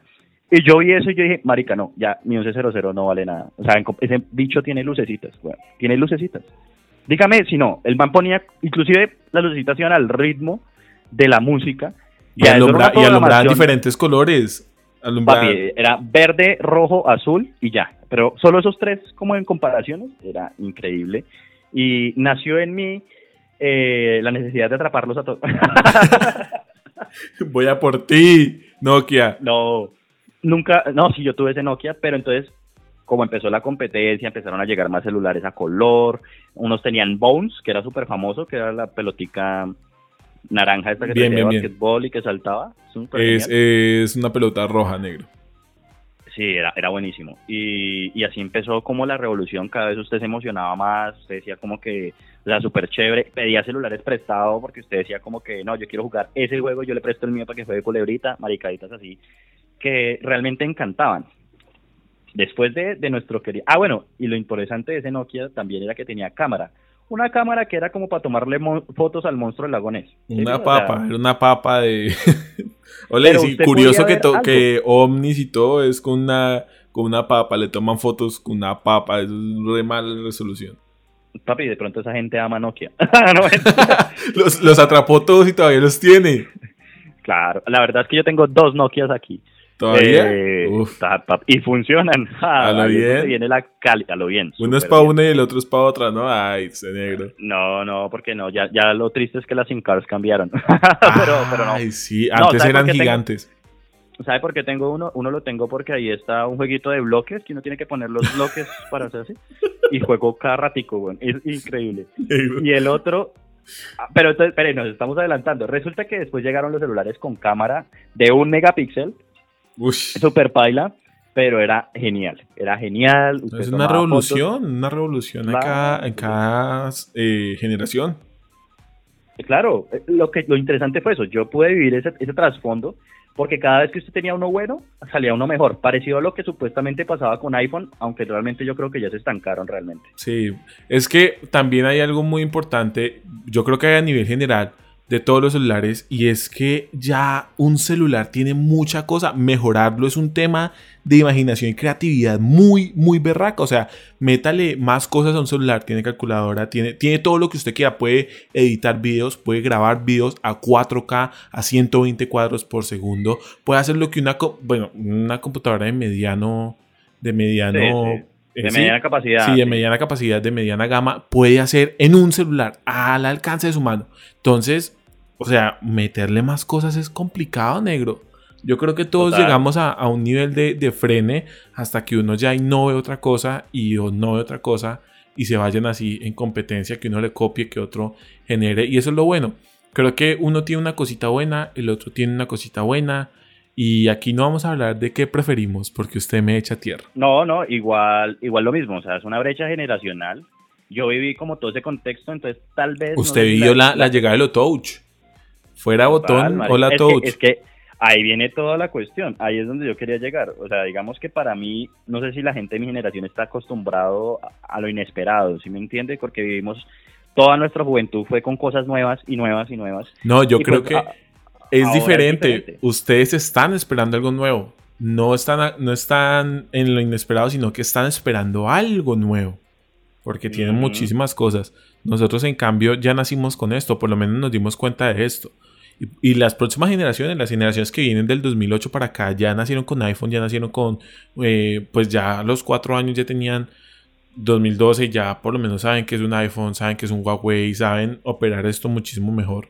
Y yo vi eso y yo dije, marica, no, ya mi 1100 no vale nada. O sea, ese bicho tiene lucecitas. Tiene lucecitas. Dígame si no, el man ponía, inclusive las lucecitas iban al ritmo de la música. Y, alumbra, y alumbraban programación. diferentes colores. Alumbraban. Papi, era verde, rojo, azul y ya. Pero solo esos tres, como en comparaciones, era increíble. Y nació en mí eh, la necesidad de atraparlos a todos. Voy a por ti, Nokia. no, nunca, no, sí, yo tuve ese Nokia, pero entonces, como empezó la competencia, empezaron a llegar más celulares a color. Unos tenían Bones, que era súper famoso, que era la pelotica naranja esta que Bien, tenía bien, y que saltaba. Es, es una pelota roja, negro. Sí, era, era buenísimo. Y, y así empezó como la revolución, cada vez usted se emocionaba más, usted decía como que, o sea, súper chévere, pedía celulares prestados porque usted decía como que, no, yo quiero jugar ese juego, yo le presto el mío para que juegue culebrita, maricaditas así, que realmente encantaban. después de, de nuestro querido... Ah, bueno, y lo interesante de ese Nokia también era que tenía cámara. Una cámara que era como para tomarle fotos al monstruo del lagonés. Una papa, era una papa de... Ole, sí, curioso que, que Omnis y todo es con una, con una papa, le toman fotos con una papa, es de mala resolución. Papi, de pronto esa gente ama Nokia. los, los atrapó todos y todavía los tiene. Claro, la verdad es que yo tengo dos Nokias aquí. ¿Todavía? Eh, y funcionan. a lo bien. Viene la calidad, a lo bien. Uno es para una y el otro es para otra, ¿no? Ay, ese negro. No, no, porque no. Ya, ya lo triste es que las SIM cards cambiaron. pero, pero no. Ay, sí, antes eran gigantes. ¿Sabe por qué tengo uno? Uno lo tengo porque ahí está un jueguito de bloques que uno tiene que poner los bloques para hacer así. Y juego cada ratico, bueno. Es increíble. y el otro ah, pero entonces, espere, nos estamos adelantando. Resulta que después llegaron los celulares con cámara de un megapíxel Super paila, pero era genial. Era genial. es una revolución, una revolución en cada, eh, generación. Claro, eh, lo, que, lo interesante fue eso. Yo pude vivir ese, ese trasfondo porque cada vez que usted tenía uno bueno, salía uno mejor, parecido a lo que supuestamente pasaba con iPhone, aunque realmente yo creo que ya se estancaron realmente. Sí, es que también hay algo muy importante, yo creo que a nivel general, de todos los celulares y es que ya un celular tiene mucha cosa. Mejorarlo es un tema de imaginación y creatividad muy, muy berraca. O sea, métale más cosas a un celular. Tiene calculadora, tiene, tiene todo lo que usted quiera. Puede editar videos, puede grabar videos a 4K, a 120 cuadros por segundo. Puede hacer lo que una, bueno, una computadora de mediano, de mediano de mediana capacidad. Sí, de mediana capacidad, de mediana gama, puede hacer en un celular al alcance de su mano. Entonces, o sea, meterle más cosas es complicado, negro. Yo creo que todos llegamos a, un nivel de, frene hasta que uno ya no ve otra cosa y no ve otra cosa y se vayan así en competencia, que uno le copie, que otro genere. Y eso es lo bueno. Creo que uno tiene una cosita buena, el otro tiene una cosita buena y aquí no vamos a hablar de qué preferimos, porque usted me echa tierra. No, no, igual, igual lo mismo, o sea, es una brecha generacional. Yo viví como todo ese contexto, entonces tal vez... Usted vivió la, la, llegada de lo touch. Fuera botón o la touch. es que ahí viene toda la cuestión, ahí es donde yo quería llegar. O sea, digamos que para mí, no sé si la gente de mi generación está acostumbrado a, lo inesperado, ¿sí me entiende? Porque vivimos, toda nuestra juventud fue con cosas nuevas y nuevas y nuevas. No, yo creo pues, que... Es diferente. Ustedes están esperando algo nuevo. No están, no están en lo inesperado, sino que están esperando algo nuevo. Porque tienen muchísimas cosas. Nosotros, en cambio, ya nacimos con esto. Por lo menos nos dimos cuenta de esto. Y, las próximas generaciones, las generaciones que vienen del 2008 para acá, ya nacieron con iPhone, ya nacieron con. Eh, pues ya a los cuatro años ya tenían 2012, ya por lo menos saben que es un iPhone, saben que es un Huawei, saben operar esto muchísimo mejor.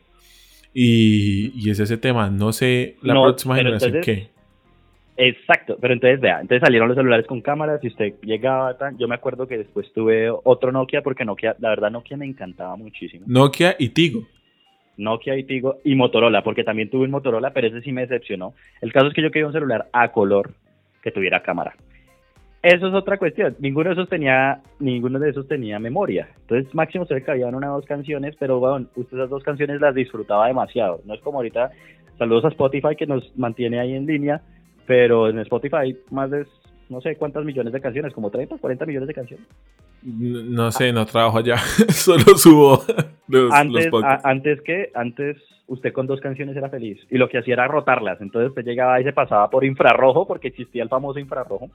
Y, es ese tema, no sé la próxima generación qué. Exacto, pero entonces vea, entonces salieron los celulares con cámaras y usted llegaba, tan, yo me acuerdo que después tuve otro Nokia porque Nokia, la verdad Nokia me encantaba muchísimo. Nokia y Tigo. Nokia y Tigo y Motorola, porque también tuve un Motorola, pero ese sí me decepcionó. El caso es que yo quería un celular a color que tuviera cámara. Eso es otra cuestión. Ninguno de esos tenía, ninguno de esos tenía memoria. Entonces, máximo se le cabían una o dos canciones, pero bueno, usted esas dos canciones las disfrutaba demasiado. No es como ahorita, saludos a Spotify que nos mantiene ahí en línea, pero en Spotify más de no sé cuántas millones de canciones, como 30, 40 millones de canciones. No, sé, no trabajo allá, solo subo los, antes, antes que, antes usted con dos canciones era feliz y lo que hacía era rotarlas, entonces usted llegaba y se pasaba por infrarrojo porque existía el famoso infrarrojo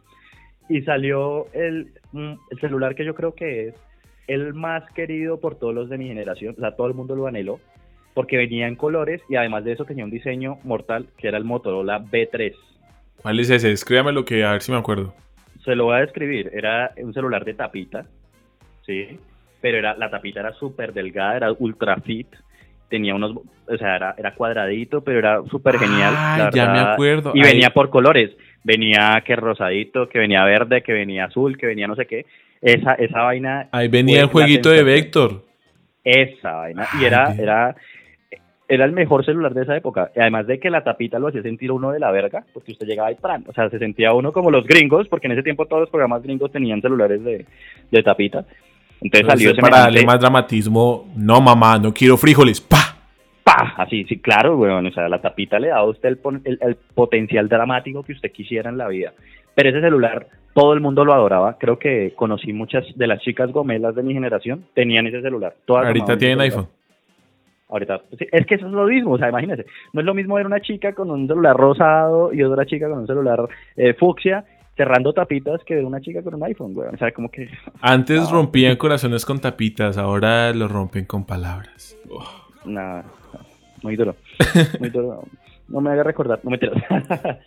y salió el, mm, el, celular que yo creo que es el más querido por todos los de mi generación, o sea, todo el mundo lo anheló, porque venía en colores y además de eso tenía un diseño mortal que era el Motorola B3. ¿Cuál es ese? Escríbame lo que, a ver si me acuerdo. Se lo voy a describir, era un celular de tapita, ¿sí? Pero era, la tapita era súper delgada, era ultra fit, tenía unos, o sea, era, era cuadradito, pero era súper genial. Ah, ya me acuerdo. Y venía por colores venía que rosadito, que venía verde, que venía azul, que venía no sé qué. Esa, esa vaina. Ahí venía el jueguito de Vector. Esa vaina. y era, era, era el mejor celular de esa época. Además de que la tapita lo hacía sentir uno de la verga, porque usted llegaba ahí, ¡pran! o sea, se sentía uno como los gringos, porque en ese tiempo todos los programas gringos tenían celulares de, de tapita. Entonces, salió ese Para darle más dramatismo, no mamá, no quiero frijoles, ¡pa! ¡Pah! Así, sí, claro, weón. O sea, la tapita le da a usted el, el, potencial dramático que usted quisiera en la vida. Pero ese celular todo el mundo lo adoraba. Creo que conocí muchas de las chicas gomelas de mi generación, tenían ese celular. Todas Ahorita tienen iPhone. Ahorita, es que eso es lo mismo, o sea, imagínense, no es lo mismo ver una chica con un celular rosado y otra chica con un celular eh, fucsia cerrando tapitas que ver una chica con un iPhone, güey. O sea, como que Antes No. rompían corazones con tapitas, ahora los rompen con palabras. Oh. nada, muy duro, muy duro. No me haga recordar, no me enteras.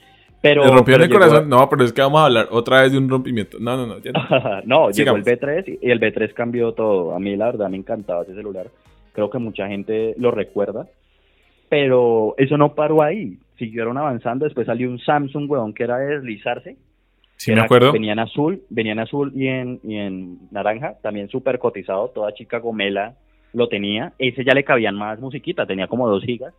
pero ¿Le rompieron pero el llegó- corazón? No, pero es que vamos a hablar otra vez de un rompimiento. No, no, no. ya no. no, llegó el B3 y el B3 cambió todo. A mí la verdad me encantaba ese celular. Creo que mucha gente lo recuerda. Pero eso no paró ahí. Siguieron avanzando. Después salió un Samsung, weón, que era de deslizarse. Sí, me acuerdo. Venía en azul, venía en azul y en, y en naranja. También súper cotizado. Toda chica gomela lo tenía. Ese ya le cabían más musiquita. Tenía como 2 gigas.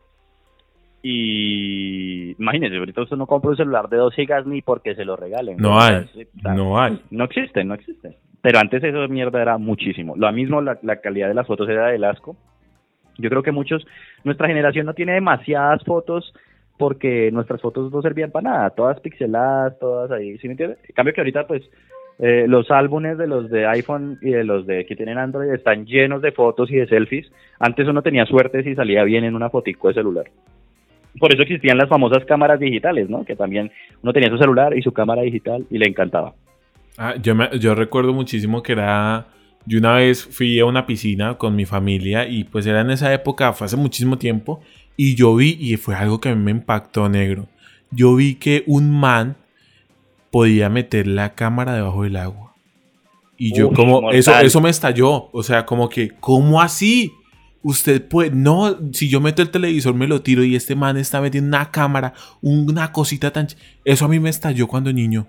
Y imagínense, ahorita usted no compra un celular de 2 gigas ni porque se lo regalen. No weón. O sea, hay, no hay. no existe, no existe. Pero antes eso de mierda era muchísimo. Lo mismo, la, la calidad de las fotos era del asco. Yo creo que muchos, nuestra generación no tiene demasiadas fotos porque nuestras fotos no servían para nada, todas pixeladas, todas ahí, ¿sí me entiendes? En cambio que ahorita pues eh, los álbumes de los de iPhone y de los de que tienen Android están llenos de fotos y de selfies. Antes uno tenía suerte si salía bien en una fotico de celular. Por eso existían las famosas cámaras digitales, ¿no? Que también uno tenía su celular y su cámara digital y le encantaba. Ah, yo, me- yo recuerdo muchísimo que era. Yo una vez fui a una piscina con mi familia y pues era en esa época, fue hace muchísimo tiempo. Y yo vi, y fue algo que a mí me impactó negro. Yo vi que un man podía meter la cámara debajo del agua. Y yo, Uy, como, mortal. eso, eso me estalló. O sea, como que, ¿cómo así? Usted puede, no, si yo meto el televisor me lo tiro y este man está metiendo una cámara, una cosita tan... ch- Eso a mí me estalló cuando niño.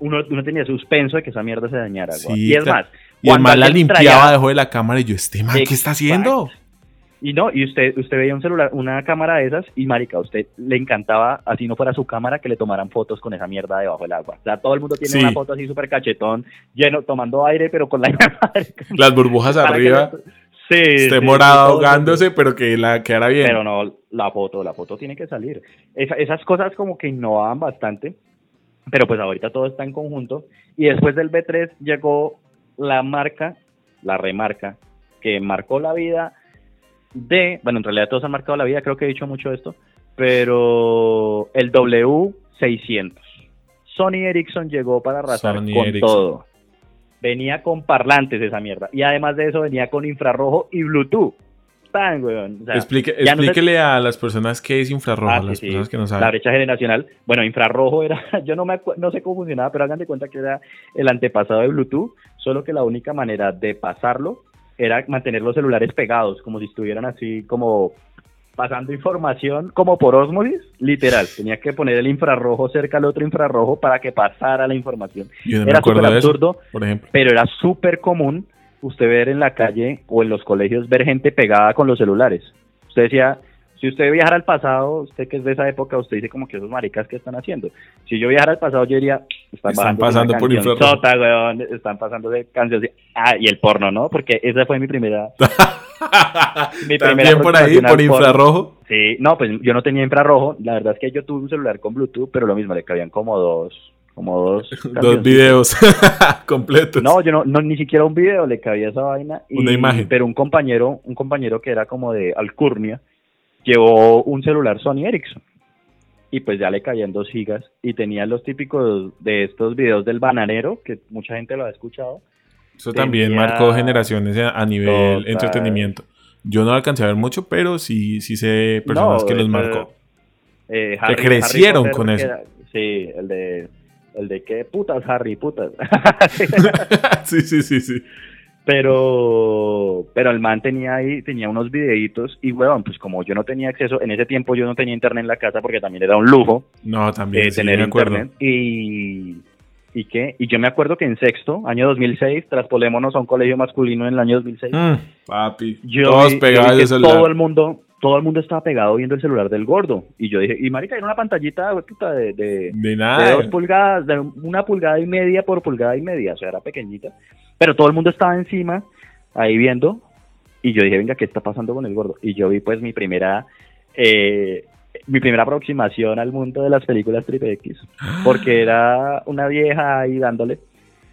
Uno, uno tenía suspenso de que esa mierda se dañara. Sí, y es más, Y el man la limpiaba traía- debajo de la cámara y yo, este man, ¿qué está haciendo? Y no, y usted, usted veía un celular, una cámara de esas, y marica, a usted le encantaba, así no fuera su cámara, que le tomaran fotos con esa mierda debajo del agua. O sea, todo el mundo tiene Sí. una foto así súper cachetón, lleno, tomando aire, pero con la Las burbujas arriba, no- Sí, esté sí, morado mundo. ahogándose, pero que la quedara bien. Pero no, la foto, la foto tiene que salir. Esa- esas cosas como que innovaban bastante, pero pues ahorita todo está en conjunto. Y después del B3 llegó la marca, la remarca, que marcó la vida de, bueno, en realidad todos han marcado la vida, creo que he dicho mucho esto, pero el W600. Sony Ericsson llegó para arrasar Sony con Ericsson. todo. Venía con parlantes esa mierda. Y además de eso venía con infrarrojo y Bluetooth. Tan, weón. O sea, Explique- ya no se- explíquele a las personas qué es infrarrojo, Ah, a las sí, personas que no La saben. brecha generacional. Bueno, infrarrojo era, yo no me acu- no sé cómo funcionaba, pero hagan de cuenta que era el antepasado de Bluetooth, solo que la única manera de pasarlo era mantener los celulares pegados, como si estuvieran así como pasando información como por osmosis, literal. Tenía que poner el infrarrojo cerca al otro infrarrojo para que pasara la información. No era súper eso, absurdo, por ejemplo. pero era súper común usted ver en la calle o en los colegios ver gente pegada con los celulares. Usted decía, si usted viajara al pasado, usted que es de esa época, usted dice como que esos maricas que están haciendo. Si yo viajara al pasado, yo diría, están, pasando por sota, weón, están pasando de canciones. Ah, y el porno, ¿no? Porque esa fue mi primera... Mi primera También por ahí, por porno. infrarrojo. Sí, no, pues yo no tenía infrarrojo. La verdad es que yo tuve un celular con Bluetooth, pero lo mismo, le cabían como dos, como dos... Dos videos completos. No, yo no, no, ni siquiera un video le cabía esa vaina. y- Una imagen. Pero un compañero, un compañero que era como de Alcurnia, llevó un celular Sony Ericsson. Y pues ya le caían dos gigas. Y tenía los típicos de estos videos del bananero, que mucha gente lo ha escuchado. Eso también marcó generaciones a nivel Total. entretenimiento. Yo no alcancé a ver mucho, pero sí, sí sé personas No, que los marcó. Eh, Que crecieron con eso. era- sí, el de... El de qué putas, Harry, putas. sí, sí, sí, sí. Pero, pero el man tenía ahí, tenía unos videitos y, weón, pues como yo no tenía acceso, en ese tiempo yo no tenía internet en la casa porque también era un lujo No, también eh, sí, tener me acuerdo. internet. Y, ¿y qué? Y yo me acuerdo que en sexto, año 2006, traspolémonos a un colegio masculino en el año 2006, Mm, papi, yo todos vi- pegados yo vi que todo el mundo, todo el mundo estaba pegado viendo el celular del gordo. Y yo dije, y marica, era una pantallita de, de, De de nada. dos pulgadas, de una pulgada y media por pulgada y media, o sea, era pequeñita. Pero todo el mundo estaba encima, ahí viendo, y yo dije, venga, ¿qué está pasando con el gordo? Y yo vi pues mi primera, eh, mi primera aproximación al mundo de las películas triple X, porque era una vieja ahí dándole.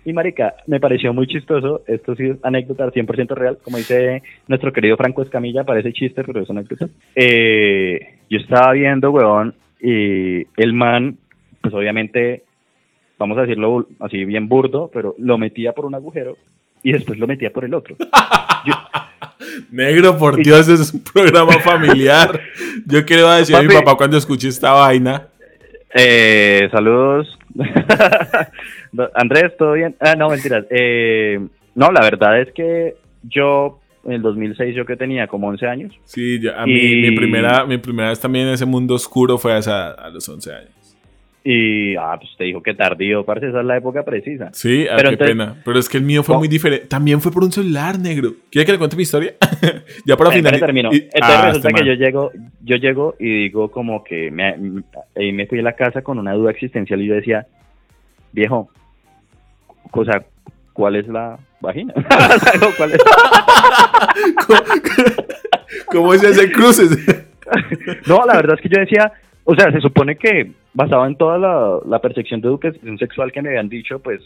Y marica, me pareció muy chistoso, esto sí es anécdota 100% real, como dice nuestro querido Franco Escamilla, parece chiste, pero es anécdota. Eh, yo estaba viendo, weón, y el man, pues obviamente, vamos a decirlo así bien burdo, pero lo metía por un agujero y después lo metía por el otro. Yo, Negro, por Dios, es un programa familiar. Yo qué le voy a decir a mi Papi. papá cuando escuche esta vaina. Eh, saludos. Andrés, ¿todo bien? Ah, no, mentiras. Eh, no, la verdad es que yo, en el 2006, yo que tenía como 11 años. Sí, yo- a mí Y- mi, primera, mi primera vez también en ese mundo oscuro fue a, esa- a los 11 años. Y, ah, pues te dijo que tardío, parce, esa es la época precisa. Sí, ah, Pero qué entonces- pena. Pero es que el mío fue ¿Cómo? muy diferente. También fue por un celular negro. ¿Quiere que le cuente mi historia? ya para finalizar. termino. y- Entonces Ah, resulta este que yo llego, yo llego y digo como que me, me fui a la casa con una duda existencial y yo decía, viejo, o sea, ¿cuál es la vagina? ¿Cuál es? ¿Cómo se hace cruces? No, la verdad es que yo decía, o sea, se supone que basado en toda la, la percepción de educación sexual que me habían dicho, pues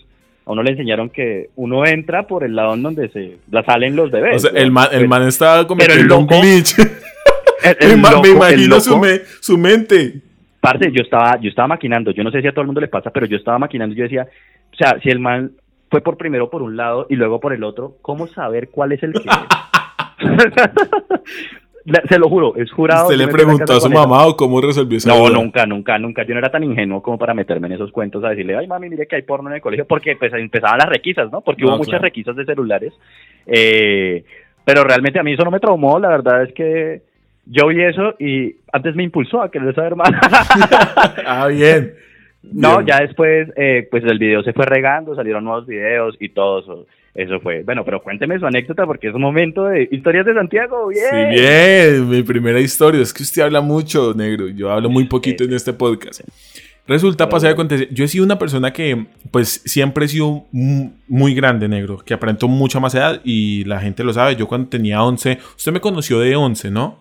a uno le enseñaron que uno entra por el lado en donde se la salen los bebés. O sea, el man, el Pues, man estaba el cometiendo un glitch. el- me, me loco- el imagino su, me- su mente. Parce, yo estaba, yo estaba maquinando, yo no sé si a todo el mundo le pasa, pero yo estaba maquinando y yo decía, o sea, si el man fue por primero por un lado y luego por el otro, ¿cómo saber cuál es el que Se lo juro, es jurado. ¿Usted le preguntó a su mamá o cómo resolvió esa No, duda? nunca, nunca, nunca. Yo no era tan ingenuo como para meterme en esos cuentos a decirle, ay mami, mire que hay porno en el colegio, porque pues empezaban las requisas, ¿no? Porque No, hubo muchas requisas de celulares. Eh, pero realmente a mí eso no me traumó, la verdad es que yo vi eso y antes me impulsó a querer saber más. Ah, bien. no, Bien. ya después, eh, pues el video se fue regando, salieron nuevos videos y todo eso. Eso fue. Bueno, pero cuénteme su anécdota porque es un momento de historias de Santiago. Bien. Sí, bien, mi primera historia. Es que usted habla mucho, negro. Yo hablo muy poquito en este podcast. Resulta, pasa y acontece. Yo he sido una persona que, pues, siempre he sido mu- muy grande, negro. Que aparentó mucha más edad y la gente lo sabe. Yo cuando tenía 11, usted me conoció de 11, ¿no?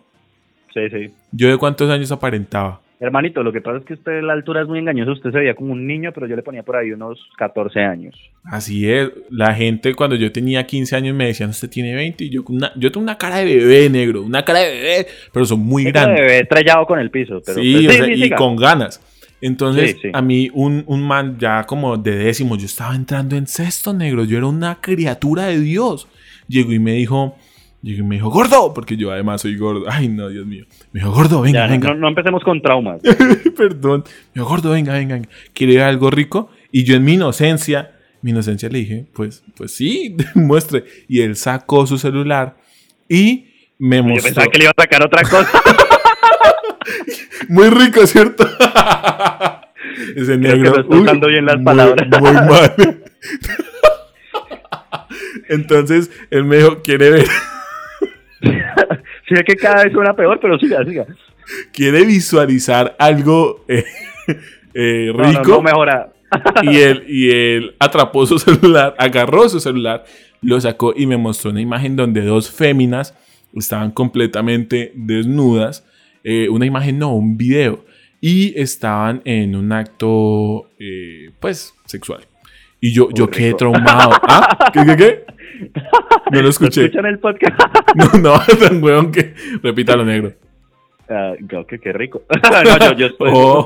Sí, sí. Yo de cuántos años aparentaba. Hermanito, lo que pasa es que usted la altura es muy engañosa. Usted se veía como un niño, pero yo le ponía por ahí unos 14 años. Así es. La gente cuando yo tenía 15 años me decían, usted tiene 20. Y yo, una, yo tengo una cara de bebé, negro. Una cara de bebé, pero son muy grandes. bebé estrellado con el piso. Pero, sí, pues, o sea, y siga. con ganas. Entonces, Sí, sí. a mí, un, un man ya como de décimo, yo estaba entrando en sexto negro, yo era una criatura de Dios. Llegó y me dijo, llegó y me dijo, gordo, porque yo además soy gordo. Ay, no, Dios mío. Me dijo, gordo, venga, Ya, venga. no, no empecemos con traumas. Perdón. Me dijo, gordo, venga, venga, venga. ¿Quiere algo rico? Y yo en mi inocencia, mi inocencia le dije, pues, pues sí, muestre. Y él sacó su celular y me Yo mostró. pensaba que le iba a sacar otra cosa. Muy rico, ¿cierto? Ese Creo que negro. uy, usando bien las muy- palabras. Muy mal. Entonces, él me dijo, ¿quiere ver? sí, es que cada vez suena peor, pero siga, siga. ¿Quiere visualizar algo eh, eh, No, no, rico? no mejora. y, él, y él atrapó su celular, agarró su celular, lo sacó y me mostró una imagen donde dos féminas estaban completamente desnudas. eh, una imagen, no, un video. Y estaban en un acto, pues, sexual. Y yo, yo quedé traumado. ¿Ah? ¿Qué, qué, qué? No lo ¿Lo escuché. escuchan el podcast? No, no, tan weón que. Repítalo, negro. Ah, no, que qué rico. no, yo, yo estoy- Oh.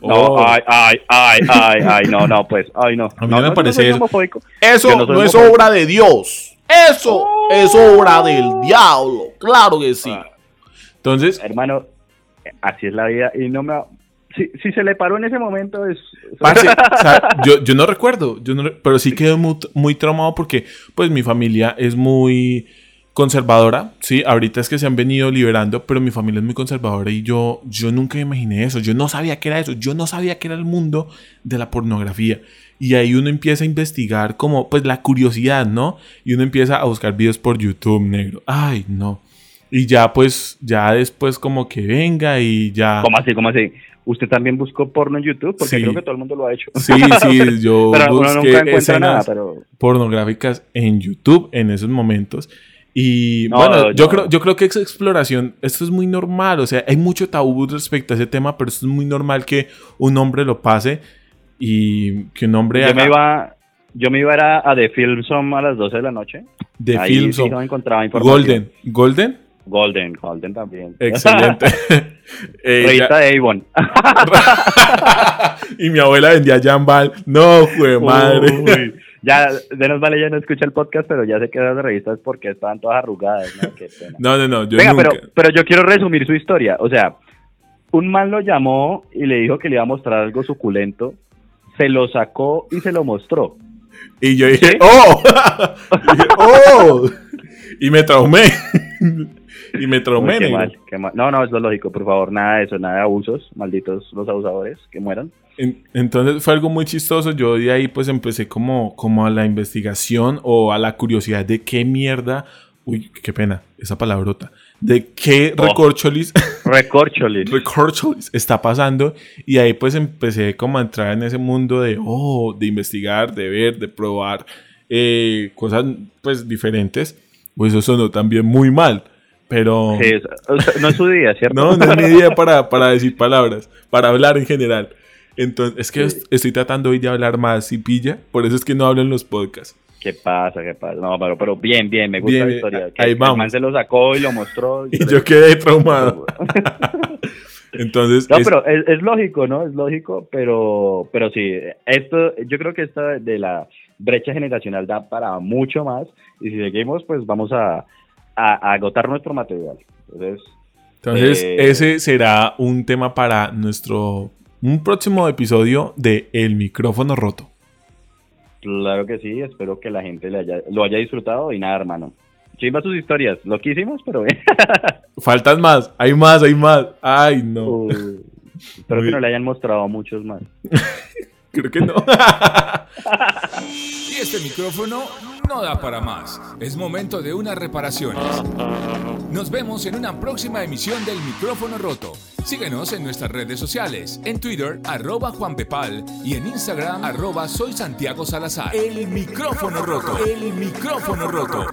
No, Oh. ay, ay, ay, ay, ay, no, no, pues, ay, no. A mí no, me no, parece eso. Eso Yo no es obra de Dios. Eso es obra del diablo. Claro que sí. Ah. Entonces, Hermano, así es la vida y no me... Si, si se le paró en ese momento es... parce, o sea, yo, yo no recuerdo, yo no pero sí quedé muy, muy traumado porque pues mi familia es muy conservadora, sí, ahorita es que se han venido liberando, pero mi familia es muy conservadora y yo, yo nunca me imaginé eso, yo no sabía que era eso, yo no sabía que era el mundo de la pornografía. Y ahí uno empieza a investigar como pues la curiosidad, ¿no? Y uno empieza a buscar videos por YouTube, negro. Ay, no. Y ya pues, ya después como que venga y ya... ¿Cómo así, cómo así? ¿Usted también buscó porno en YouTube? Porque Sí. creo que todo el mundo lo ha hecho. Sí, sí, yo pero busqué nunca encuentra escenas nada, pero... pornográficas en YouTube en esos momentos Y No, bueno, yo, no. creo, yo creo que esa exploración, esto es muy normal, o sea, hay mucho tabú respecto a ese tema, pero esto es muy normal que un hombre lo pase y que un hombre Yo haga me iba, yo me iba a, a, The Film Som a las 12 de la noche. de Ahí films sí no encontraba información. Golden. ¿Golden? Golden, Golden también. Excelente. Eh, Revista de Avon. y mi abuela vendía Jambal. No, fue madre. Uy, ya, de nos vale, ya no escucha el podcast, pero ya sé que esas revistas porque estaban todas arrugadas, ¿no? Qué pena. No, no, no. Yo Venga, nunca. pero, pero yo quiero resumir su historia. O sea, un man lo llamó y le dijo que le iba a mostrar algo suculento. Se lo sacó y se lo mostró. Y yo dije, ¡oh! Y dije, ¡oh! Y me traumé. Y me traumé, qué mal, qué mal. No, no, es lo lógico, por favor, nada de eso, nada de abusos, malditos los abusadores, que mueran. En- Entonces fue algo muy chistoso. Yo de ahí pues empecé como, como a la investigación o a la curiosidad de qué mierda. Uy, qué pena, esa palabrota. De qué Oh. recorcholis, Recorcholis. recorcholis está pasando. Y ahí pues empecé como a entrar en ese mundo de, oh, de investigar, de ver, de probar eh, cosas pues diferentes. Pues eso sonó también muy mal. Pero Sí, o sea, no es su día, ¿cierto? no, no es mi idea para, para decir palabras, para hablar en general. Entonces, es que est- estoy tratando hoy de hablar más y pilla, por eso es que no hablo en los podcasts. ¿Qué pasa? ¿Qué pasa? No, pero, pero bien, bien, me gusta Bien, la historia. ahí el vamos. man se lo sacó y lo mostró. Y yo quedé traumado. Entonces, No, es- pero es, es lógico, ¿no? Es lógico, pero, pero sí, esto, yo creo que esta de la brecha generacional da para mucho más y si seguimos, pues vamos a, a- a agotar nuestro material. Entonces, entonces eh, ese será un tema para nuestro un próximo episodio de El micrófono roto. claro que sí, espero que la gente le haya, lo haya disfrutado y nada, hermano. Chimba sus historias, lo que hicimos, pero Faltan más, hay más, hay más. Ay, no, Uy, espero Muy- que no le hayan mostrado a muchos más. creo que no. Y este micrófono no da para más. Es momento de unas reparaciones. Nos vemos en una próxima emisión del micrófono roto. Síguenos en nuestras redes sociales, en Twitter, arroba Juan Pepal y en Instagram, arroba Soy Santiago Salazar. El micrófono roto. El micrófono roto.